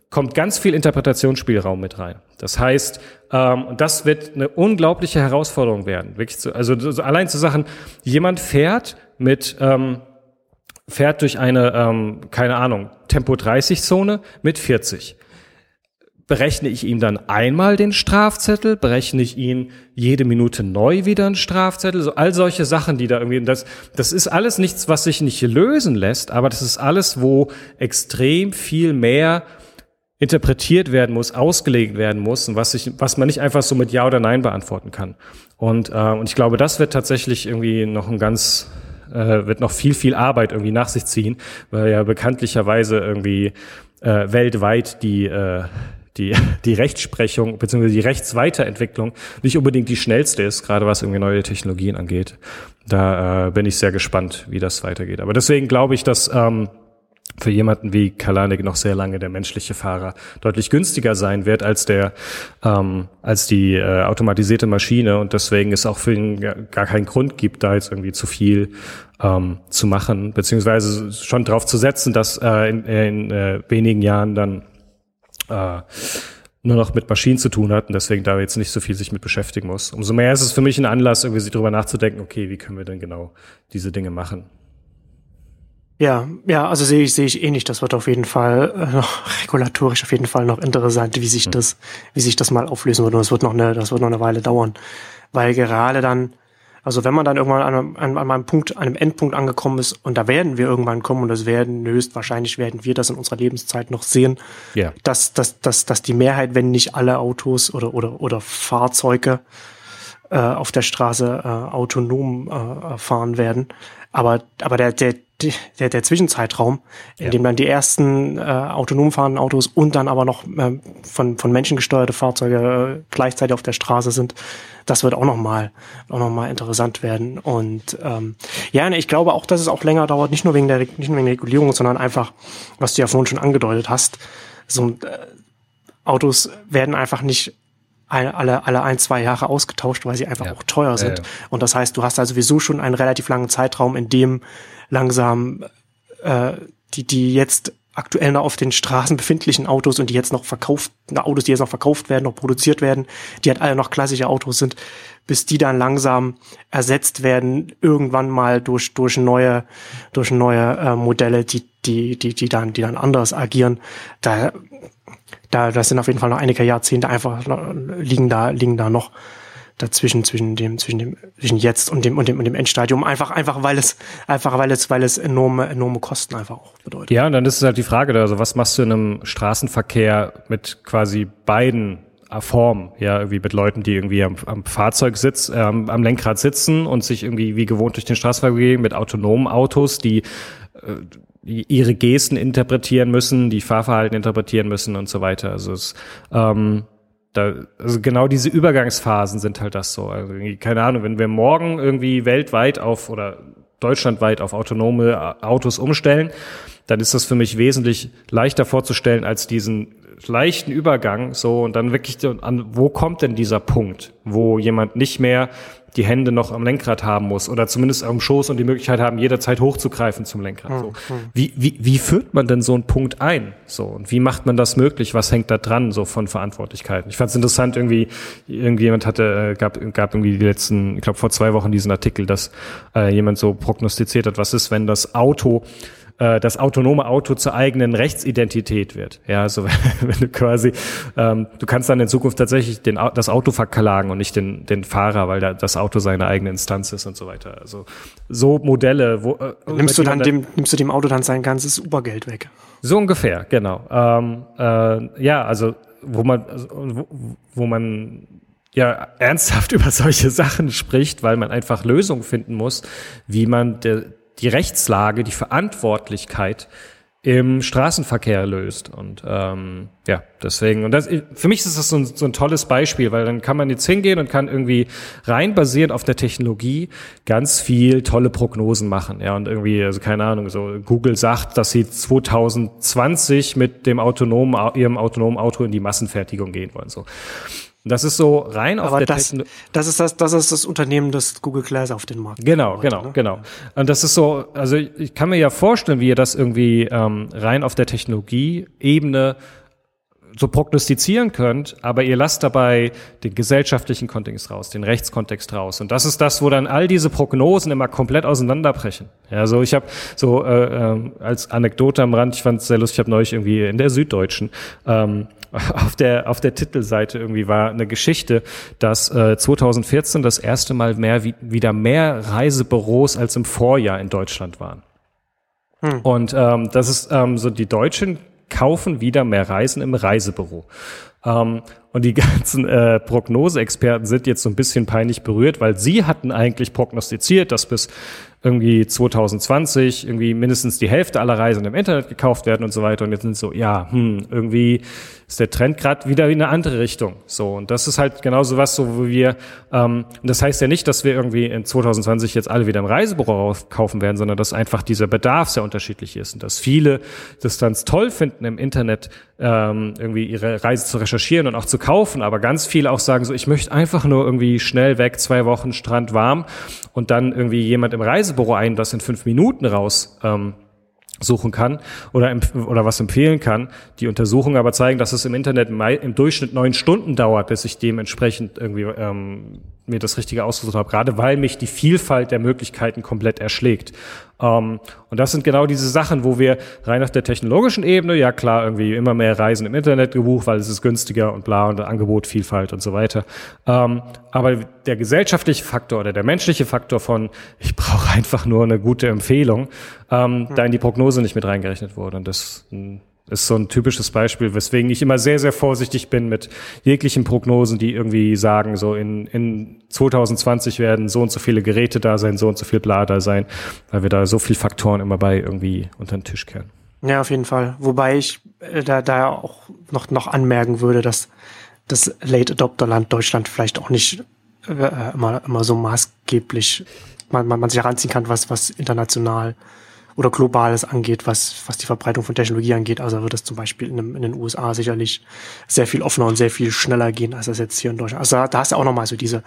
Speaker 2: kommt ganz viel Interpretationsspielraum mit rein. Das heißt, ähm, das wird eine unglaubliche Herausforderung werden. Wirklich zu, also allein zu Sachen, jemand fährt mit ähm, fährt durch eine, ähm, keine Ahnung, Tempo 30 Zone mit 40. Berechne ich ihm dann einmal den Strafzettel? Berechne ich ihn jede Minute neu wieder einen Strafzettel? So all solche Sachen, die da irgendwie, das, das ist alles nichts, was sich nicht lösen lässt, aber das ist alles, wo extrem viel mehr interpretiert werden muss, ausgelegt werden muss und was, ich, was man nicht einfach so mit Ja oder Nein beantworten kann. Und, äh, und ich glaube, das wird tatsächlich irgendwie noch ein ganz äh, wird noch viel, viel Arbeit irgendwie nach sich ziehen, weil ja bekanntlicherweise irgendwie äh, weltweit die äh, die, die Rechtsprechung bzw. die Rechtsweiterentwicklung nicht unbedingt die schnellste ist, gerade was irgendwie neue Technologien angeht. Da äh, bin ich sehr gespannt, wie das weitergeht. Aber deswegen glaube ich, dass ähm, für jemanden wie Kalanik noch sehr lange der menschliche Fahrer deutlich günstiger sein wird als der ähm, als die äh, automatisierte Maschine und deswegen es auch für ihn gar keinen Grund gibt, da jetzt irgendwie zu viel ähm, zu machen beziehungsweise schon darauf zu setzen, dass äh, in, in äh, wenigen Jahren dann äh, nur noch mit Maschinen zu tun hat und deswegen da jetzt nicht so viel sich mit beschäftigen muss. Umso mehr ist es für mich ein Anlass, irgendwie sich darüber nachzudenken, okay, wie können wir denn genau diese Dinge machen?
Speaker 3: Ja, ja, also sehe ich, sehe ich eh nicht. Das wird auf jeden Fall äh, noch regulatorisch auf jeden Fall noch interessant, wie sich mhm. das, wie sich das mal auflösen wird. Und das wird noch eine, das wird noch eine Weile dauern. Weil gerade dann, also wenn man dann irgendwann an einem, an einem Punkt, an einem Endpunkt angekommen ist, und da werden wir irgendwann kommen, und das werden höchstwahrscheinlich werden wir das in unserer Lebenszeit noch sehen, ja. dass, dass, dass, dass die Mehrheit, wenn nicht alle Autos oder, oder, oder Fahrzeuge äh, auf der Straße äh, autonom äh, fahren werden. Aber, aber der, der, der, der Zwischenzeitraum, in ja. dem dann die ersten äh, autonom fahrenden Autos und dann aber noch äh, von, von Menschen gesteuerte Fahrzeuge äh, gleichzeitig auf der Straße sind, das wird auch nochmal auch noch mal interessant werden. Und ähm, ja, ich glaube auch, dass es auch länger dauert, nicht nur wegen der, nicht nur wegen der Regulierung, sondern einfach, was du ja vorhin schon angedeutet hast, so äh, Autos werden einfach nicht alle, alle ein, zwei Jahre ausgetauscht, weil sie einfach ja. auch teuer sind. Ja, ja. Und das heißt, du hast also sowieso schon einen relativ langen Zeitraum, in dem langsam äh, die, die jetzt aktuell noch auf den Straßen befindlichen Autos und die jetzt noch verkauft, Autos, die jetzt noch verkauft werden, noch produziert werden, die halt alle noch klassische Autos sind, bis die dann langsam ersetzt werden, irgendwann mal durch, durch neue, durch neue äh, Modelle, die, die, die, die dann, die dann anders agieren. Da, da, das sind auf jeden Fall noch einige Jahrzehnte einfach liegen da, liegen da noch dazwischen zwischen dem zwischen dem zwischen jetzt und dem und dem und dem Endstadium einfach einfach weil es einfach weil es weil es enorme enorme Kosten einfach auch bedeutet.
Speaker 2: Ja, und dann ist es halt die Frage, also was machst du in einem Straßenverkehr mit quasi beiden Formen, ja, irgendwie mit Leuten, die irgendwie am, am Fahrzeug sitzen, äh, am Lenkrad sitzen und sich irgendwie wie gewohnt durch den Straßenverkehr bewegen, mit autonomen Autos, die äh, ihre Gesten interpretieren müssen, die Fahrverhalten interpretieren müssen und so weiter. Also es ähm, da, also genau diese Übergangsphasen sind halt das so. Also keine Ahnung, wenn wir morgen irgendwie weltweit auf oder deutschlandweit auf autonome Autos umstellen, dann ist das für mich wesentlich leichter vorzustellen als diesen leichten Übergang so und dann wirklich an wo kommt denn dieser Punkt, wo jemand nicht mehr die Hände noch am Lenkrad haben muss oder zumindest am Schoß und die Möglichkeit haben, jederzeit hochzugreifen zum Lenkrad. So. Hm, hm. Wie, wie, wie führt man denn so einen Punkt ein? So, und wie macht man das möglich? Was hängt da dran, so von Verantwortlichkeiten? Ich fand es interessant, irgendwie, irgendjemand hatte, äh, gab, gab irgendwie die letzten, ich glaube vor zwei Wochen diesen Artikel, dass äh, jemand so prognostiziert hat, was ist, wenn das Auto äh, das autonome Auto zur eigenen Rechtsidentität wird. Ja, also wenn du quasi, ähm, du kannst dann in Zukunft tatsächlich den, das Auto verklagen und nicht den, den Fahrer, weil da, das Auto seine eigene Instanz ist und so weiter. Also so Modelle, wo
Speaker 3: äh, nimmst du dann, dem nimmst du dem Auto dann sein ganzes Ubergeld weg?
Speaker 2: So ungefähr, genau. Ähm, äh, ja, also wo man, also, wo, wo man ja ernsthaft über solche Sachen spricht, weil man einfach Lösungen finden muss, wie man der, die Rechtslage, die Verantwortlichkeit im Straßenverkehr löst. Und ähm, ja, deswegen, und das, für mich ist das so ein, so ein tolles Beispiel, weil dann kann man jetzt hingehen und kann irgendwie rein basierend auf der Technologie ganz viel tolle Prognosen machen. Ja, und irgendwie, also keine Ahnung, so Google sagt, dass sie 2020 mit dem autonomen, ihrem autonomen Auto in die Massenfertigung gehen wollen. So. Das ist so rein auf
Speaker 3: Aber der das, das ist das, das ist das Unternehmen, das Google Glass auf den Markt.
Speaker 2: Genau, heute, genau, ne? genau. Und das ist so, also ich kann mir ja vorstellen, wie ihr das irgendwie ähm, rein auf der Technologie-Ebene so prognostizieren könnt, aber ihr lasst dabei den gesellschaftlichen Kontext raus, den Rechtskontext raus. Und das ist das, wo dann all diese Prognosen immer komplett auseinanderbrechen. Ja, so ich habe so äh, äh, als Anekdote am Rand, ich fand es sehr lustig, ich habe neulich irgendwie in der Süddeutschen ähm, auf der auf der Titelseite irgendwie war eine Geschichte, dass äh, 2014 das erste Mal mehr wie, wieder mehr Reisebüros als im Vorjahr in Deutschland waren. Hm. Und ähm, das ist ähm, so die Deutschen kaufen wieder mehr Reisen im Reisebüro. Ähm, und die ganzen äh, Prognoseexperten sind jetzt so ein bisschen peinlich berührt, weil sie hatten eigentlich prognostiziert, dass bis irgendwie 2020 irgendwie mindestens die Hälfte aller Reisen im Internet gekauft werden und so weiter. Und jetzt sind so, ja, hm, irgendwie ist der Trend gerade wieder in eine andere Richtung. So, und das ist halt genauso was, so wo wir, ähm, und das heißt ja nicht, dass wir irgendwie in 2020 jetzt alle wieder im Reisebüro kaufen werden, sondern dass einfach dieser Bedarf sehr unterschiedlich ist und dass viele das dann toll finden, im Internet ähm, irgendwie ihre Reise zu recherchieren und auch zu kaufen, aber ganz viele auch sagen so, ich möchte einfach nur irgendwie schnell weg, zwei Wochen Strand warm und dann irgendwie jemand im Reisebüro ein, das in fünf Minuten raus ähm, suchen kann oder, oder was empfehlen kann. Die Untersuchungen aber zeigen, dass es im Internet im Durchschnitt neun Stunden dauert, bis ich dementsprechend irgendwie ähm, mir das Richtige ausgesucht habe, gerade weil mich die Vielfalt der Möglichkeiten komplett erschlägt. Ähm, und das sind genau diese Sachen, wo wir rein auf der technologischen Ebene, ja klar, irgendwie immer mehr Reisen im Internet gebucht, weil es ist günstiger und bla und Angebot, Vielfalt und so weiter. Ähm, aber der gesellschaftliche Faktor oder der menschliche Faktor von, ich brauche einfach nur eine gute Empfehlung, ähm, mhm. da in die Prognose nicht mit reingerechnet wurde. Und das ist so ein typisches Beispiel, weswegen ich immer sehr, sehr vorsichtig bin mit jeglichen Prognosen, die irgendwie sagen, so in, in 2020 werden so und so viele Geräte da sein, so und so viel Bla da sein, weil wir da so viele Faktoren immer bei irgendwie unter den Tisch kehren.
Speaker 3: Ja, auf jeden Fall. Wobei ich äh, da, da auch noch, noch anmerken würde, dass das Late Adopter Land Deutschland vielleicht auch nicht äh, immer, immer so maßgeblich man, man, man sich heranziehen kann, was, was international oder globales angeht, was, was die Verbreitung von Technologie angeht. Also wird es zum Beispiel in, in, den USA sicherlich sehr viel offener und sehr viel schneller gehen, als das jetzt hier in Deutschland. Also da, da hast du auch nochmal so diese,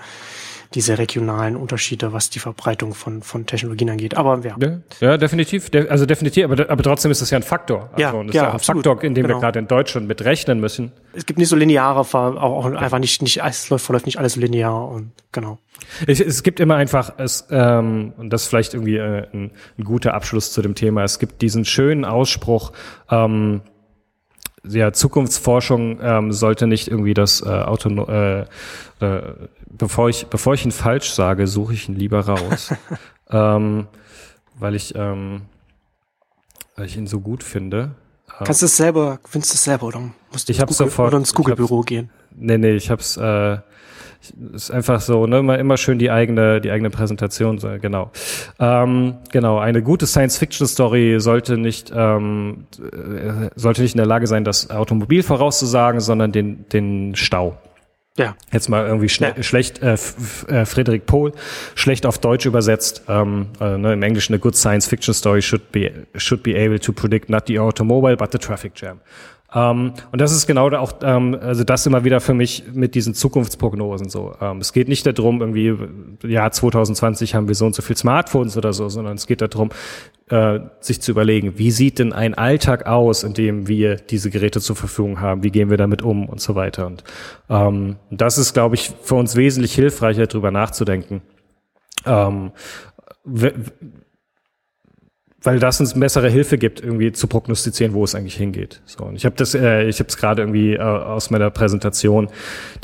Speaker 3: diese regionalen Unterschiede, was die Verbreitung von, von Technologien angeht. Aber ja.
Speaker 2: Ja, ja definitiv. De also definitiv, aber, aber trotzdem ist das ja ein Faktor. Also,
Speaker 3: Ja,
Speaker 2: und das
Speaker 3: ja,
Speaker 2: ist ein
Speaker 3: absolut.
Speaker 2: Faktor, in dem
Speaker 3: Genau.
Speaker 2: wir gerade in Deutschland mit rechnen müssen.
Speaker 3: Es gibt nicht so lineare, auch, auch einfach nicht, nicht, es läuft, verläuft nicht alles so linear und genau.
Speaker 2: Es, es gibt immer einfach, es, ähm, und das ist vielleicht irgendwie äh, ein, ein guter Abschluss zu dem Thema, es gibt diesen schönen Ausspruch, ähm, ja, Zukunftsforschung ähm, sollte nicht irgendwie das äh, Auto, äh, äh, bevor ich bevor ich ihn falsch sage, suche ich ihn lieber raus, ähm, weil ich ähm, weil ich ihn so gut finde.
Speaker 3: Kannst du es selber, findest du es selber oder musst du
Speaker 2: Ich
Speaker 3: ins Google,
Speaker 2: sofort-
Speaker 3: oder ins
Speaker 2: ich
Speaker 3: Google-Büro gehen?
Speaker 2: Nee, nee, ich hab's, äh, ist einfach so, ne, immer, immer schön die eigene, die eigene Präsentation, genau. Ähm, genau, eine gute Science-Fiction-Story sollte nicht, ähm, äh, sollte nicht in der Lage sein, das Automobil vorauszusagen, sondern den, den Stau.
Speaker 3: Ja,
Speaker 2: Jetzt mal irgendwie schle
Speaker 3: Ja.
Speaker 2: schlecht, äh, äh, Friedrich Pohl, schlecht auf Deutsch übersetzt. Ähm, äh, ne, Im Englischen, a good science fiction story should be, should be able to predict not the automobile, but the traffic jam. Ähm, und das ist genau auch, ähm, also das immer wieder für mich mit diesen Zukunftsprognosen so. Ähm, es geht nicht darum, irgendwie, ja, 2020 haben wir so und so viel Smartphones oder so, sondern es geht darum, äh, sich zu überlegen, wie sieht denn ein Alltag aus, in dem wir diese Geräte zur Verfügung haben, wie gehen wir damit um und so weiter. Und ähm, das ist, glaube ich, für uns wesentlich hilfreicher, darüber nachzudenken. Ähm, weil das uns bessere Hilfe gibt, irgendwie zu prognostizieren, wo es eigentlich hingeht. So, und ich habe das, äh, ich habe es gerade irgendwie äh, aus meiner Präsentation,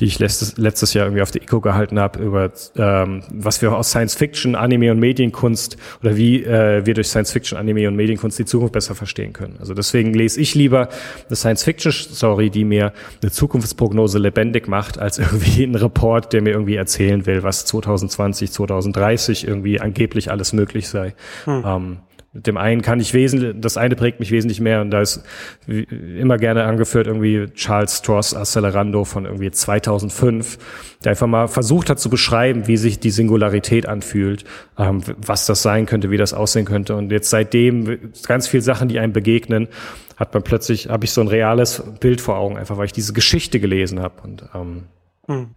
Speaker 2: die ich letztes, letztes Jahr irgendwie auf der ICO gehalten habe, über ähm, was wir aus Science Fiction, Anime und Medienkunst oder wie äh, wir durch Science Fiction, Anime und Medienkunst die Zukunft besser verstehen können. Also deswegen lese ich lieber eine Science Fiction Story, die mir eine Zukunftsprognose lebendig macht, als irgendwie ein Report, der mir irgendwie erzählen will, was 2020, 2030 irgendwie angeblich alles möglich sei. Ähm, mit dem einen kann ich wesentlich, das eine prägt mich wesentlich mehr und da ist immer gerne angeführt irgendwie Charles Stross Accelerando von irgendwie 2005, der einfach mal versucht hat zu beschreiben, wie sich die Singularität anfühlt, ähm, was das sein könnte, wie das aussehen könnte und jetzt seitdem ganz viele Sachen, die einem begegnen, hat man plötzlich, habe ich so ein reales Bild vor Augen, einfach weil ich diese Geschichte gelesen habe und ähm,
Speaker 3: Hm.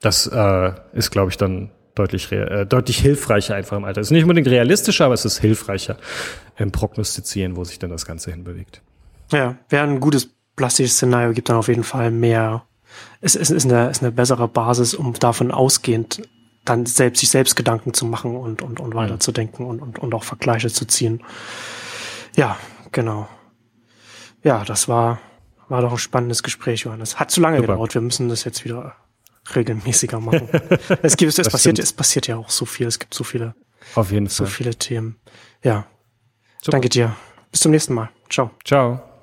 Speaker 2: das äh, ist, glaube ich, dann deutlich, äh, deutlich hilfreicher einfach im Alter. Es ist nicht unbedingt realistischer, aber es ist hilfreicher im Prognostizieren, wo sich dann das Ganze hinbewegt.
Speaker 3: Ja, wäre ein gutes plastisches Szenario, gibt dann auf jeden Fall mehr. Es, es ist, eine, ist eine bessere Basis, um davon ausgehend dann selbst sich selbst Gedanken zu machen und, und, und weiterzudenken und, und, und auch Vergleiche zu ziehen. Ja, genau. Ja, das war, war doch ein spannendes Gespräch, Johannes. Hat zu lange
Speaker 2: Super.
Speaker 3: gedauert. Wir müssen das jetzt wieder regelmäßiger machen. es gibt, es
Speaker 2: Das
Speaker 3: passiert,
Speaker 2: stimmt.
Speaker 3: es passiert ja auch so viel. Es gibt so viele,
Speaker 2: Auf jeden
Speaker 3: so
Speaker 2: Fall.
Speaker 3: viele Themen. Ja,
Speaker 2: Super.
Speaker 3: danke dir. Bis zum nächsten Mal. Ciao.
Speaker 2: Ciao.